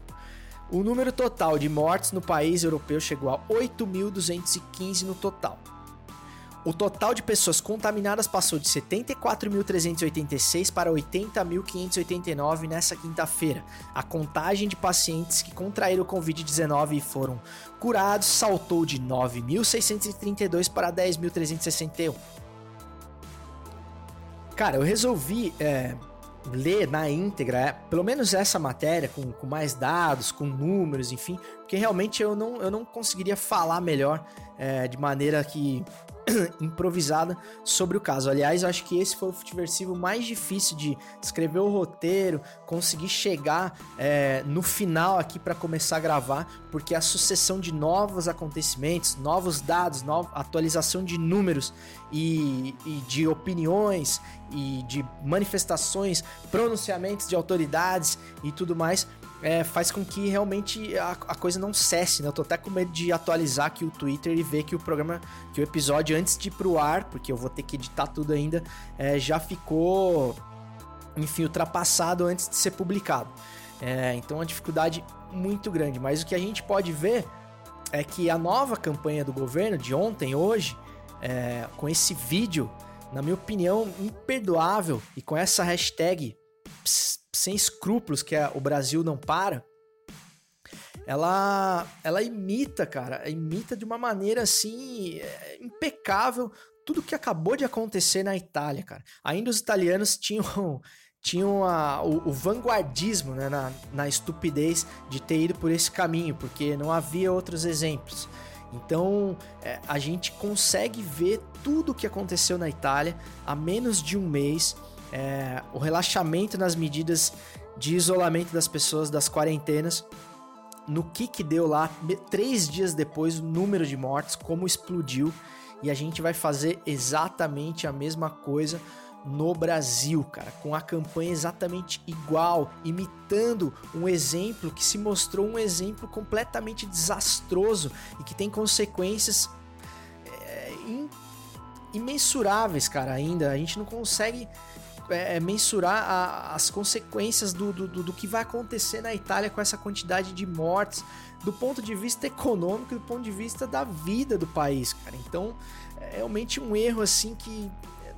O número total de mortes no país europeu chegou a 8.215 no total. O total de pessoas contaminadas passou de 74.386 para 80.589 nessa quinta-feira. A contagem de pacientes que contraíram o Covid-19 e foram curados saltou de 9.632 para 10.361. Cara, eu resolvi é, ler na íntegra, é, pelo menos essa matéria, com, com mais dados, com números, enfim, porque realmente eu não, eu não conseguiria falar melhor é, de maneira que improvisada sobre o caso. Aliás, acho que esse foi o futiversivo mais difícil de escrever o roteiro, conseguir chegar é, no final aqui para começar a gravar, porque a sucessão de novos acontecimentos, novos dados, nova atualização de números e, e de opiniões e de manifestações, pronunciamentos de autoridades e tudo mais é, faz com que realmente a, a, coisa não cesse, né? Eu tô até com medo de atualizar aqui o Twitter e ver que o programa, que o episódio antes de ir pro ar, porque eu vou ter que editar tudo ainda, é, já ficou, enfim, ultrapassado antes de ser publicado. É, então, é uma dificuldade muito grande. Mas o que a gente pode ver é que a nova campanha do governo de ontem, hoje, é, com esse vídeo, na minha opinião, imperdoável e com essa hashtag sem escrúpulos que é o Brasil não para, ela ela imita, cara, imita de uma maneira assim é, impecável tudo que acabou de acontecer na Itália, cara. Ainda os italianos tinham tinham a, o, o, vanguardismo né, na, na estupidez de ter ido por esse caminho, porque não havia outros exemplos. Então é, a gente consegue ver tudo o que aconteceu na Itália há menos de um mês é, o relaxamento nas medidas de isolamento das pessoas, das quarentenas, no que que deu lá, três dias depois, o número de mortes, como explodiu, e a gente vai fazer exatamente a mesma coisa no Brasil, cara, com a campanha exatamente igual, imitando um exemplo que se mostrou um exemplo completamente desastroso e que tem consequências é, imensuráveis, cara, ainda. A gente não consegue é, é, mensurar a, as consequências do, do, do, que vai acontecer na Itália com essa quantidade de mortes, do ponto de vista econômico, do ponto de vista da vida do país, cara. Então, é realmente um erro assim que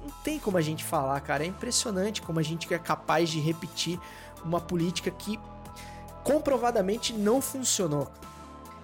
não tem como a gente falar, cara. É impressionante como a gente é capaz de repetir uma política que comprovadamente não funcionou.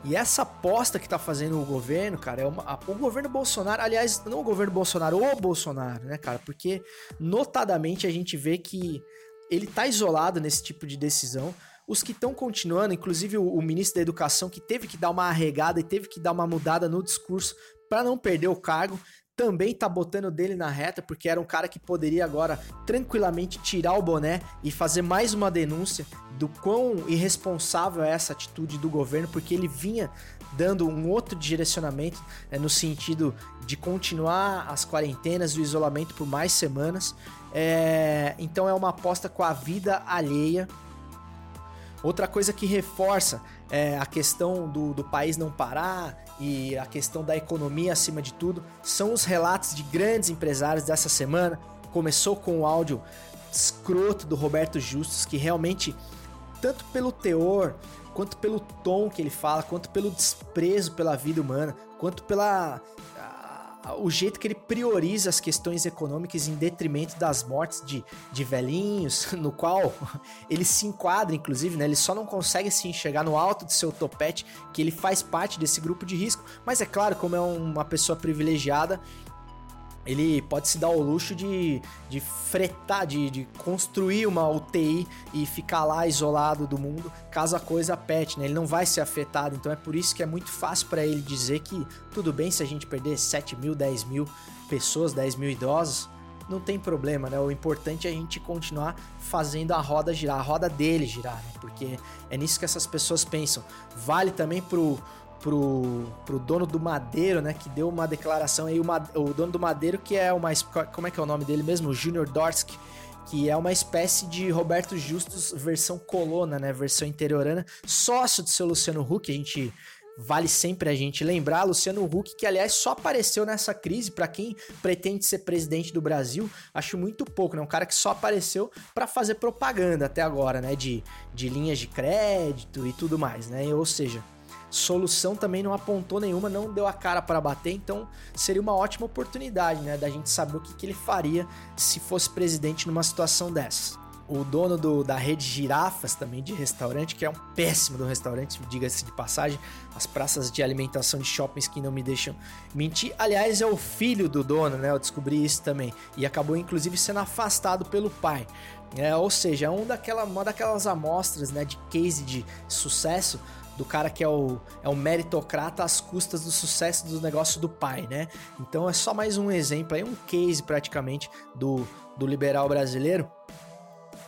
E essa aposta que tá fazendo o governo, cara, é uma, a, o governo Bolsonaro, aliás, não o governo Bolsonaro, o Bolsonaro, né, cara? Porque notadamente a gente vê que ele tá isolado nesse tipo de decisão. Os que estão continuando, inclusive o, o, ministro da Educação, que teve que dar uma arregada e teve que dar uma mudada no discurso para não perder o cargo, também tá botando dele na reta, porque era um cara que poderia agora tranquilamente tirar o boné e fazer mais uma denúncia do quão irresponsável é essa atitude do governo, porque ele vinha dando um outro direcionamento é, no sentido de continuar as quarentenas e o isolamento por mais semanas. É, então é uma aposta com a vida alheia. Outra coisa que reforça é, a questão do, do país não parar e a questão da economia acima de tudo são os relatos de grandes empresários dessa semana. Começou com o áudio escroto do Roberto Justus, que realmente, tanto pelo teor, quanto pelo tom que ele fala, quanto pelo desprezo pela vida humana, quanto pela o jeito que ele prioriza as questões econômicas em detrimento das mortes de, de velhinhos, no qual ele se enquadra, inclusive, né? Ele só não consegue se enxergar no alto do seu topete, que ele faz parte desse grupo de risco. Mas é claro, como é uma pessoa privilegiada, ele pode se dar o luxo de, de fretar, de, de construir uma UTI e ficar lá isolado do mundo caso a coisa apete, né? Ele não vai ser afetado, então é por isso que é muito fácil para ele dizer que tudo bem se a gente perder 7 mil, 10 mil pessoas, 10 mil idosos, não tem problema, né? O importante é a gente continuar fazendo a roda girar, a roda dele girar, né? Porque é nisso que essas pessoas pensam. Vale também pro, pro, pro dono do Madeiro, né? Que deu uma declaração aí, o, o dono do Madeiro, que é uma. Como é que é o nome dele mesmo? Junior Dorsky. Que é uma espécie de Roberto Justus versão colona, né? Versão interiorana. Sócio do seu Luciano Huck. A gente Vale sempre a gente lembrar, Luciano Huck, que aliás só apareceu nessa crise para quem pretende ser presidente do Brasil, acho muito pouco, né? Um cara que só apareceu para fazer propaganda até agora, né? De, de linhas de crédito e tudo mais, né? Ou seja, solução também não apontou nenhuma, não deu a cara para bater, então seria uma ótima oportunidade, né, da gente saber o que, que ele faria se fosse presidente numa situação dessa. O dono do, da rede Girafas, também de restaurante, que é um péssimo do restaurante, diga-se de passagem, as praças de alimentação de shoppings que não me deixam mentir. Aliás, é o filho do dono, né? Eu descobri isso também. E acabou, inclusive, sendo afastado pelo pai. É, ou seja, é um daquela, uma daquelas amostras né, de case de sucesso do cara que é o, é o meritocrata às custas do sucesso do negócio do pai, né? Então é só mais um exemplo aí, um case praticamente do, do liberal brasileiro.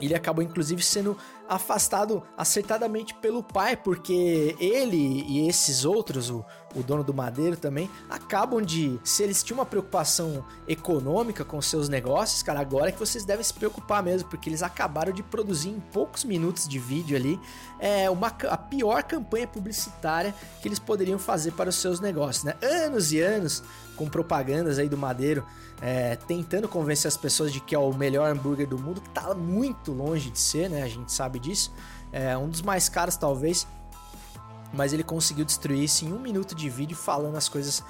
Ele acabou inclusive sendo afastado acertadamente pelo pai, porque ele e esses outros, o, o dono do Madeiro também, acabam de. Se eles tinham uma preocupação econômica com seus negócios, cara, agora é que vocês devem se preocupar mesmo, porque eles acabaram de produzir em poucos minutos de vídeo ali é, uma, a pior campanha publicitária que eles poderiam fazer para os seus negócios, né? Anos e anos com propagandas aí do Madeiro, é, tentando convencer as pessoas de que é o melhor hambúrguer do mundo, que tá muito longe de ser, né? A gente sabe disso. É um dos mais caros, talvez. Mas ele conseguiu destruir isso em um minuto de vídeo falando as coisas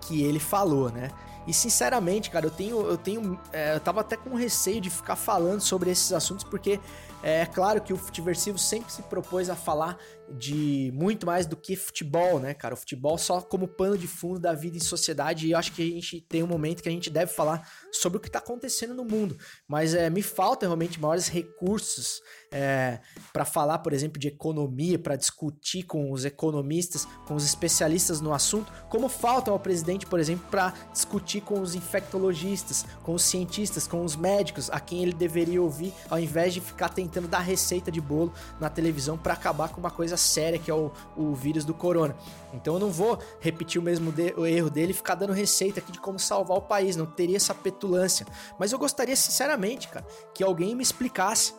que ele falou, né? E sinceramente, cara, eu tenho. Eu tenho. É, eu tava até com receio de ficar falando sobre esses assuntos, porque é claro que o Futiversivo sempre se propôs a falar de muito mais do que futebol, né, cara? O futebol só como pano de fundo da vida em sociedade e eu acho que a gente tem um momento que a gente deve falar sobre o que está acontecendo no mundo. Mas é, me falta realmente maiores recursos é, para falar, por exemplo, de economia, para discutir com os economistas, com os especialistas no assunto, como falta ao presidente, por exemplo, para discutir com os infectologistas, com os cientistas, com os médicos, a quem ele deveria ouvir, ao invés de ficar tentando dar receita de bolo na televisão para acabar com uma coisa séria que é o, o vírus do corona. Então eu não vou repetir o mesmo de, o erro dele e ficar dando receita aqui de como salvar o país, não teria essa petulância. Mas eu gostaria sinceramente, cara, que alguém me explicasse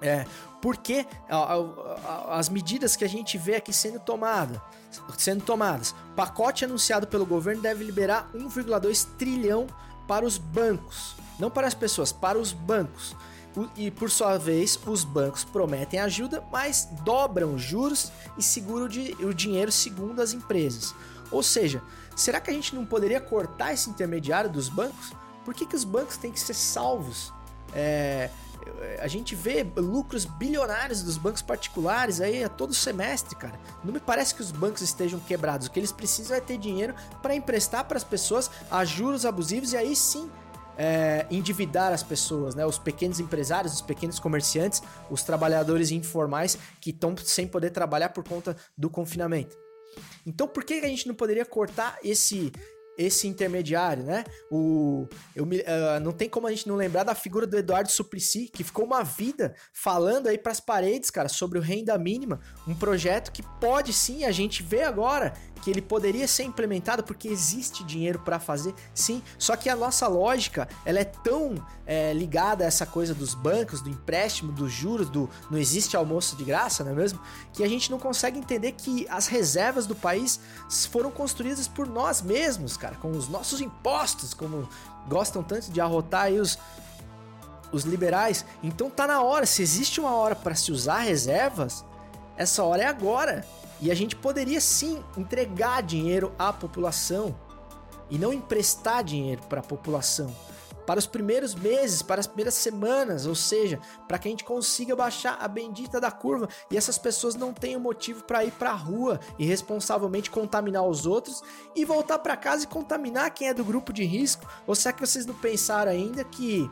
é, por que as medidas que a gente vê aqui sendo tomadas, sendo tomadas. Pacote anunciado pelo governo deve liberar 1,2 trilhão para os bancos, não para as pessoas, para os bancos. E por sua vez, os bancos prometem ajuda, mas dobram juros e seguram o dinheiro segundo as empresas. Ou seja, será que a gente não poderia cortar esse intermediário dos bancos? Por que, que os bancos têm que ser salvos? É, a gente vê lucros bilionários dos bancos particulares aí a todo semestre, cara. Não me parece que os bancos estejam quebrados. O que eles precisam é ter dinheiro para emprestar para as pessoas a juros abusivos e aí sim é, endividar as pessoas, né? Os pequenos empresários, os pequenos comerciantes, os trabalhadores informais que estão sem poder trabalhar por conta do confinamento. Então, por que a gente não poderia cortar esse esse intermediário, né? O, eu me, uh, não tem como a gente não lembrar da figura do Eduardo Suplicy, que ficou uma vida falando aí para as paredes, cara, sobre o renda mínima, um projeto que pode sim, a gente vê agora que ele poderia ser implementado porque existe dinheiro para fazer, sim. Só que a nossa lógica ela é tão é, ligada a essa coisa dos bancos, do empréstimo, dos juros, do não existe almoço de graça, não é mesmo? Que a gente não consegue entender que as reservas do país foram construídas por nós mesmos, cara, com os nossos impostos, como gostam tanto de arrotar aí os os liberais. Então tá na hora, se existe uma hora para se usar reservas, essa hora é agora. E a gente poderia sim entregar dinheiro à população e não emprestar dinheiro para a população. Para os primeiros meses, para as primeiras semanas, ou seja, para que a gente consiga baixar a bendita da curva e essas pessoas não tenham motivo para ir para a rua e responsavelmente contaminar os outros e voltar para casa e contaminar quem é do grupo de risco. Ou será que vocês não pensaram ainda que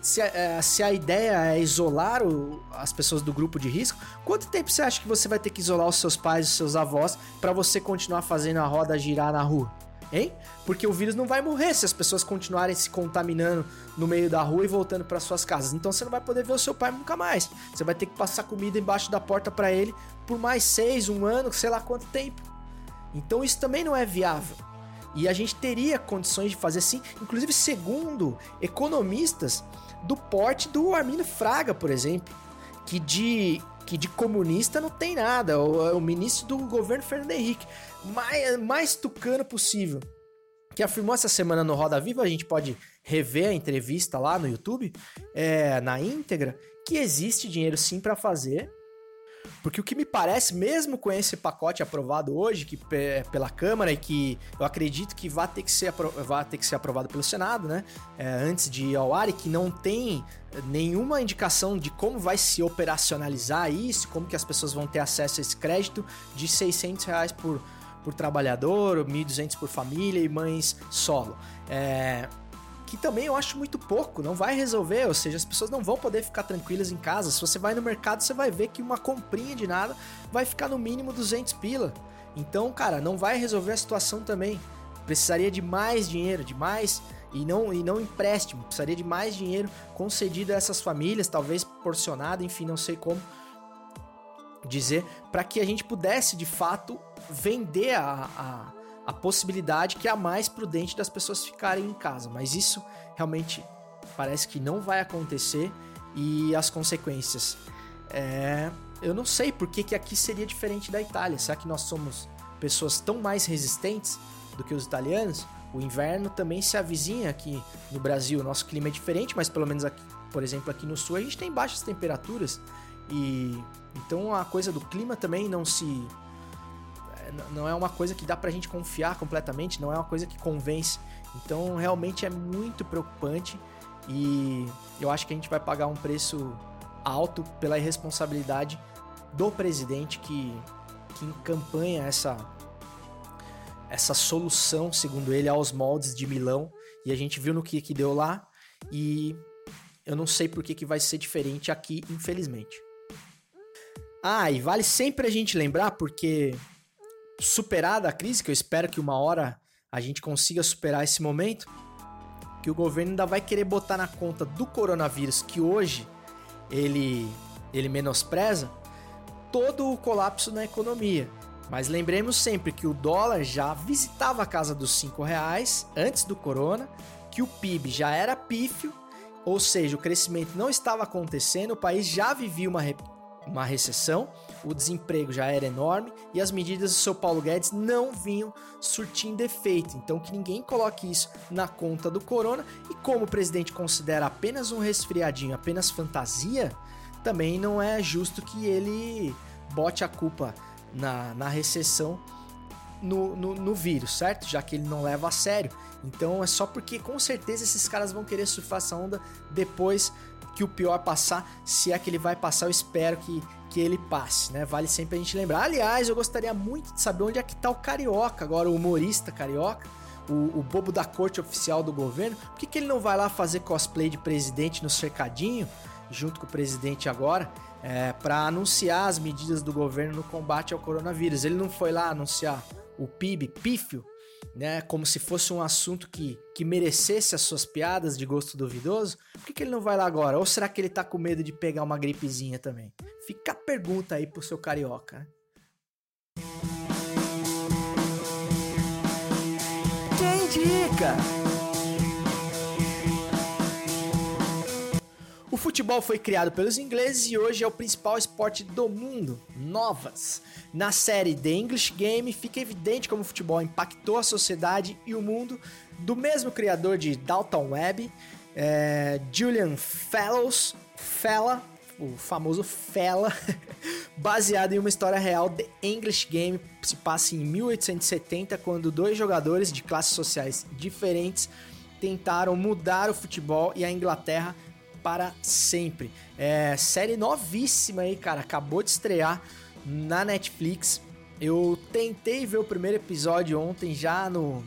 se a, é, se a ideia é isolar o, as pessoas do grupo de risco, quanto tempo você acha que você vai ter que isolar os seus pais e os seus avós para você continuar fazendo a roda girar na rua? Hein? Porque o vírus não vai morrer se as pessoas continuarem se contaminando no meio da rua e voltando para suas casas. Então você não vai poder ver o seu pai nunca mais. Você vai ter que passar comida embaixo da porta para ele por mais seis, um ano, sei lá quanto tempo. Então isso também não é viável. E a gente teria condições de fazer assim, inclusive segundo economistas, do porte do Armindo Fraga, por exemplo, que de que de comunista não tem nada, o, o ministro do governo Fernando Henrique, mais, mais tucano possível, que afirmou essa semana no Roda Viva, a gente pode rever a entrevista lá no YouTube, é, na íntegra, que existe dinheiro sim para fazer porque o que me parece, mesmo com esse pacote aprovado hoje que, pela Câmara e que eu acredito que vai ter que ser, vai ter que ser aprovado pelo Senado, né? É, antes de ir ao ar e que não tem nenhuma indicação de como vai se operacionalizar isso, como que as pessoas vão ter acesso a esse crédito de 600 reais por, por trabalhador, 1.200 por família e mães solo. É, que também eu acho muito pouco, não vai resolver, ou seja, as pessoas não vão poder ficar tranquilas em casa. Se você vai no mercado, você vai ver que uma comprinha de nada vai ficar no mínimo 200 pila. Então, cara, não vai resolver a situação também. Precisaria de mais dinheiro, de mais e não e não empréstimo. Precisaria de mais dinheiro concedido a essas famílias, talvez porcionado, enfim, não sei como dizer, para que a gente pudesse de fato vender a, a a possibilidade que é a mais prudente das pessoas ficarem em casa. Mas isso realmente parece que não vai acontecer e as consequências. É, eu não sei por que, que aqui seria diferente da Itália. Será que nós somos pessoas tão mais resistentes do que os italianos? O inverno também se avizinha aqui no Brasil. O nosso clima é diferente, mas pelo menos aqui, por exemplo, aqui no sul a gente tem baixas temperaturas e então a coisa do clima também não se não é uma coisa que dá pra gente confiar completamente, não é uma coisa que convence. Então, realmente é muito preocupante e eu acho que a gente vai pagar um preço alto pela irresponsabilidade do presidente que, que encampanha essa essa solução, segundo ele, aos moldes de Milão. E a gente viu no que, que deu lá. E eu não sei por que, que vai ser diferente aqui, infelizmente. Ah, e vale sempre a gente lembrar, porque superada a crise, que eu espero que uma hora a gente consiga superar esse momento, que o governo ainda vai querer botar na conta do coronavírus, que hoje ele, ele menospreza, todo o colapso na economia. Mas lembremos sempre que o dólar já visitava a casa dos 5 reais antes do corona, que o PIB já era pífio, ou seja, o crescimento não estava acontecendo, o país já vivia uma, uma recessão, o desemprego já era enorme e as medidas do seu Paulo Guedes não vinham surtindo efeito. Então que ninguém coloque isso na conta do corona e como o presidente considera apenas um resfriadinho, apenas fantasia, também não é justo que ele bote a culpa na, na recessão no, no, no, vírus, certo? Já que ele não leva a sério. Então é só porque com certeza esses caras vão querer surfar essa onda depois que o pior passar, se é que ele vai passar, eu espero que, que ele passe, né? Vale sempre a gente lembrar. Aliás, eu gostaria muito de saber onde é que tá o Carioca, agora o humorista Carioca, o, o bobo da corte oficial do governo. Por que, que ele não vai lá fazer cosplay de presidente no cercadinho, junto com o presidente agora, é, para anunciar as medidas do governo no combate ao coronavírus? Ele não foi lá anunciar o PIB pífio né, como se fosse um assunto que, que merecesse as suas piadas de gosto duvidoso, por que, que ele não vai lá agora? Ou será que ele tá com medo de pegar uma gripezinha também? Fica a pergunta aí pro seu carioca. Quem dica? O futebol foi criado pelos ingleses e hoje é o principal esporte do mundo. Novas. Na série The English Game fica evidente como o futebol impactou a sociedade e o mundo do mesmo criador de Dalton Webb, é, Julian Fellows, Fella, o famoso Fella, baseado em uma história real. The English Game se passa em 1870, quando dois jogadores de classes sociais diferentes tentaram mudar o futebol e a Inglaterra para sempre. É, série novíssima aí, cara, acabou de estrear na Netflix. Eu tentei ver o primeiro episódio ontem já no,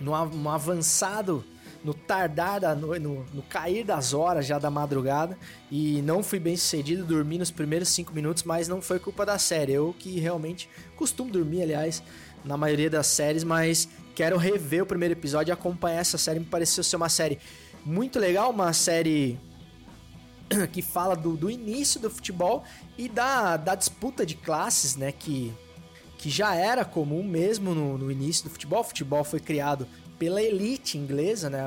no, no avançado no tardar, da, no, no, no, cair das horas já da madrugada e não fui bem sucedido, dormi nos primeiros cinco minutos, mas não foi culpa da série. Eu que realmente costumo dormir, aliás, na maioria das séries, mas quero rever o primeiro episódio e acompanhar essa série. Me pareceu ser uma série muito legal, uma série que fala do, do início do futebol e da, da disputa de classes, né? Que, que já era comum mesmo no, no início do futebol. O futebol foi criado pela elite inglesa, né?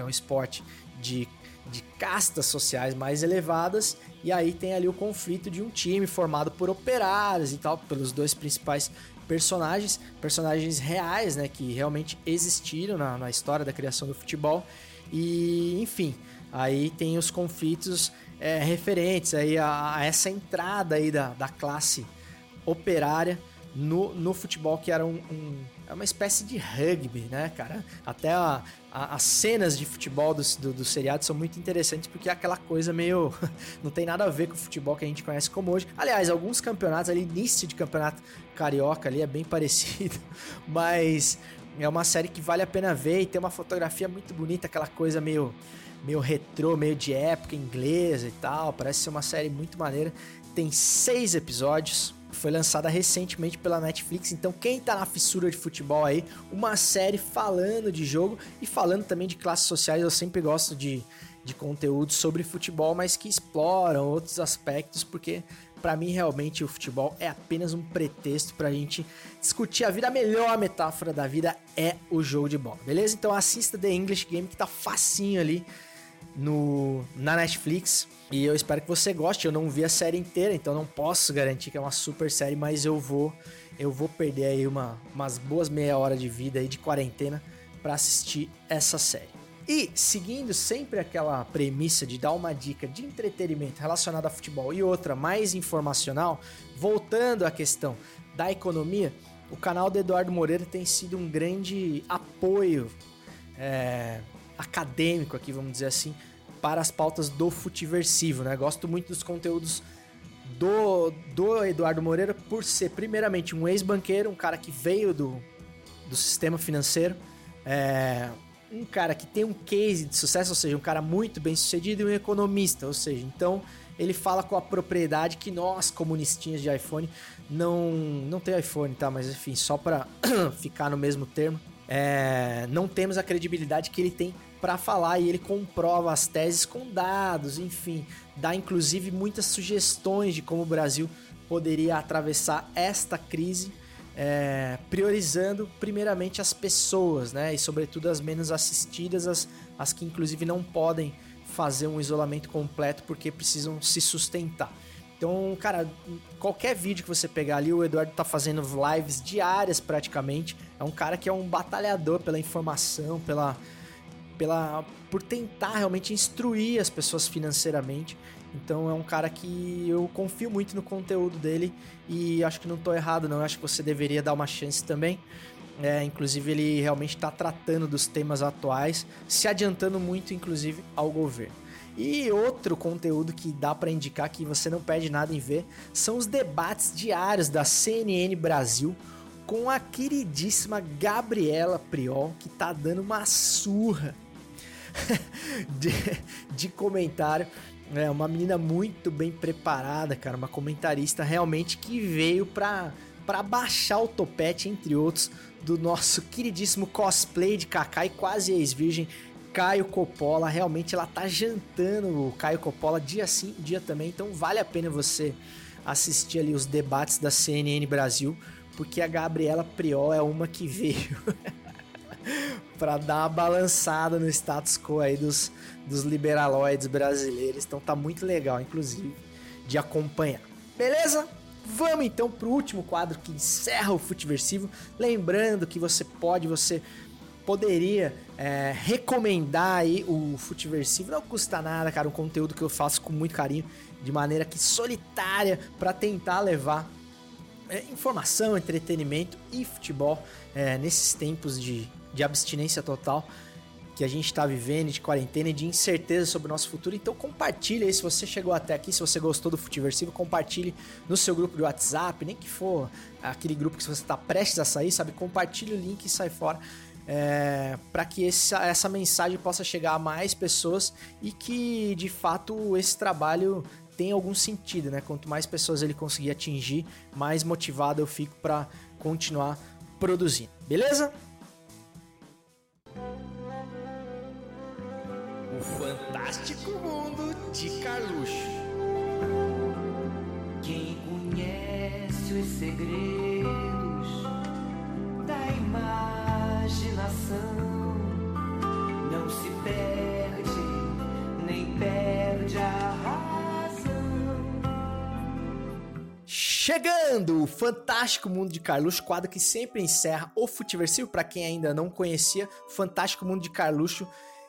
É um esporte de, de castas sociais mais elevadas. E aí tem ali o conflito de um time formado por operários e tal, pelos dois principais personagens, personagens reais, né? Que realmente existiram na, na história da criação do futebol. E, enfim, aí tem os conflitos é, referentes aí a, a, essa entrada aí da, da classe operária no, no futebol, que era um, um é uma espécie de rugby, né, cara? Até a, a, as cenas de futebol do, do, do, seriado são muito interessantes porque é aquela coisa meio. não tem nada a ver com o futebol que a gente conhece como hoje. Aliás, alguns campeonatos ali, início de campeonato carioca ali é bem parecido, mas é uma série que vale a pena ver e tem uma fotografia muito bonita, aquela coisa meio meio retrô, meio de época inglesa e tal. Parece ser uma série muito maneira. Tem seis episódios. Foi lançada recentemente pela Netflix. Então, quem tá na fissura de futebol aí, uma série falando de jogo e falando também de classes sociais. Eu sempre gosto de, de conteúdo sobre futebol, mas que exploram outros aspectos, porque para mim realmente o futebol é apenas um pretexto pra gente discutir a vida. A melhor metáfora da vida é o jogo de bola, beleza? Então assista The English Game que tá facinho ali no, na Netflix. E eu espero que você goste. Eu não vi a série inteira, então não posso garantir que é uma super série, mas eu vou eu vou perder aí uma, umas boas meia hora de vida aí de quarentena para assistir essa série. E seguindo sempre aquela premissa de dar uma dica de entretenimento relacionada a futebol e outra mais informacional, voltando à questão da economia, o canal do Eduardo Moreira tem sido um grande apoio é, acadêmico aqui, vamos dizer assim, para as pautas do futiversivo, né? Gosto muito dos conteúdos do, do Eduardo Moreira por ser, primeiramente, um ex-banqueiro, um cara que veio do, do sistema financeiro, é, um cara que tem um case de sucesso, ou seja, um cara muito bem sucedido e um economista, ou seja, então ele fala com a propriedade que nós, comunistinhas de iPhone, não, não tem iPhone, tá? Mas enfim, só para ficar no mesmo termo, é, não temos a credibilidade que ele tem para falar e ele comprova as teses com dados, enfim, dá inclusive muitas sugestões de como o Brasil poderia atravessar esta crise, é, priorizando primeiramente as pessoas, né, e sobretudo as menos assistidas, as, as que inclusive não podem fazer um isolamento completo porque precisam se sustentar. Então, cara, qualquer vídeo que você pegar ali, o Eduardo tá fazendo lives diárias praticamente. É um cara que é um batalhador pela informação, pela, pela por tentar realmente instruir as pessoas financeiramente. Então é um cara que eu confio muito no conteúdo dele e acho que não estou errado não, acho que você deveria dar uma chance também. É, inclusive ele realmente está tratando dos temas atuais, se adiantando muito inclusive ao governo. E outro conteúdo que dá para indicar que você não perde nada em ver são os debates diários da CNN Brasil com a queridíssima Gabriela Priol, que tá dando uma surra de, de comentário. É uma menina muito bem preparada, cara, uma comentarista realmente que veio pra, pra baixar o topete, entre outros, do nosso queridíssimo cosplay de Kaká e quase ex-virgem Caio Coppola. Realmente ela tá jantando o Caio Coppola dia sim, dia também, então vale a pena você assistir ali os debates da CNN Brasil, porque a Gabriela Priol é uma que veio para dar uma balançada no status quo aí dos, dos liberaloides brasileiros. Então tá muito legal, inclusive, de acompanhar. Beleza? Vamos então pro último quadro que encerra o Futiversivo. Lembrando que você pode, você poderia é, recomendar aí o Futiversivo. Não custa nada, cara. Um conteúdo que eu faço com muito carinho, de maneira que solitária, para tentar levar é, informação, entretenimento e futebol é, nesses tempos de, de abstinência total que a gente está vivendo, de quarentena e de incerteza sobre o nosso futuro. Então compartilhe aí, se você chegou até aqui, se você gostou do Futiversivo, compartilhe no seu grupo de WhatsApp, nem que for aquele grupo que você está prestes a sair, sabe? Compartilhe o link e sai fora. É, para que essa, essa mensagem possa chegar a mais pessoas e que de fato esse trabalho tenha algum sentido, né? Quanto mais pessoas ele conseguir atingir, mais motivado eu fico para continuar produzindo. Beleza? O fantástico mundo de Carluxo. Quem conhece os segredos da imaginação não se perde, nem perde a Chegando! O Fantástico Mundo de Carluxo, quadro que sempre encerra o Futiversivo. Para quem ainda não conhecia, Fantástico Mundo de Carluxo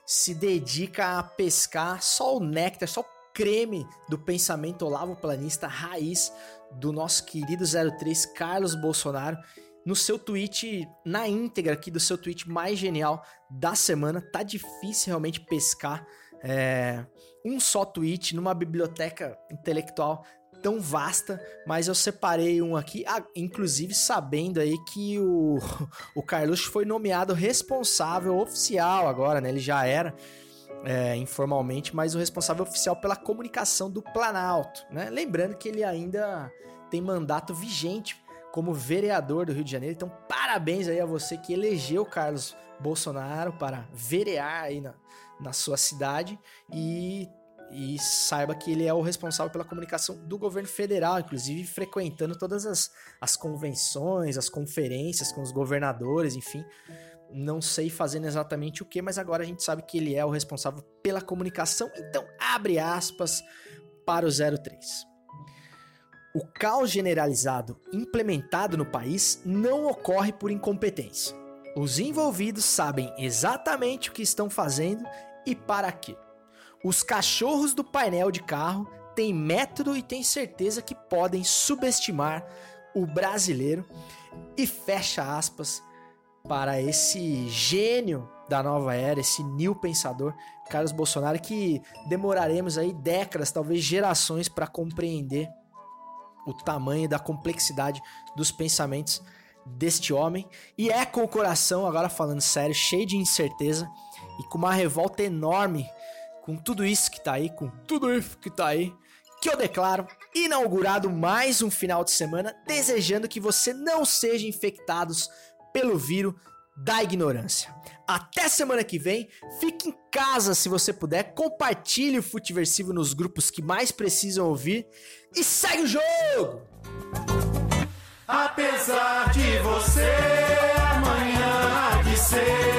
se dedica a pescar só o néctar, só o creme do pensamento Olavo Planista raiz do nosso querido 03 Carlos Bolsonaro no seu tweet, na íntegra aqui do seu tweet mais genial da semana. Tá difícil realmente pescar é, um só tweet numa biblioteca intelectual tão vasta, mas eu separei um aqui, ah, inclusive sabendo aí que o, o Carluxo foi nomeado responsável oficial agora, né? Ele já era é, informalmente, mas o responsável oficial pela comunicação do Planalto, né? Lembrando que ele ainda tem mandato vigente como vereador do Rio de Janeiro, então parabéns aí a você que elegeu Carlos Bolsonaro para verear aí na, na sua cidade e e saiba que ele é o responsável pela comunicação do governo federal, inclusive frequentando todas as, as convenções, as conferências com os governadores, enfim. Não sei fazendo exatamente o que, mas agora a gente sabe que ele é o responsável pela comunicação. Então, abre aspas para o 03. O caos generalizado implementado no país não ocorre por incompetência. Os envolvidos sabem exatamente o que estão fazendo e para quê. Os cachorros do painel de carro têm método e têm certeza que podem subestimar o brasileiro. E fecha aspas para esse gênio da nova era, esse new pensador, Carlos Bolsonaro, que demoraremos aí décadas, talvez gerações, para compreender o tamanho da complexidade dos pensamentos deste homem. E é com o coração, agora falando sério, cheio de incerteza e com uma revolta enorme com tudo isso que tá aí, com tudo isso que tá aí, que eu declaro inaugurado mais um final de semana, desejando que você não seja infectados pelo vírus da ignorância. Até semana que vem, fique em casa se você puder, compartilhe o Futiversivo nos grupos que mais precisam ouvir e segue o jogo! Apesar de você amanhã de ser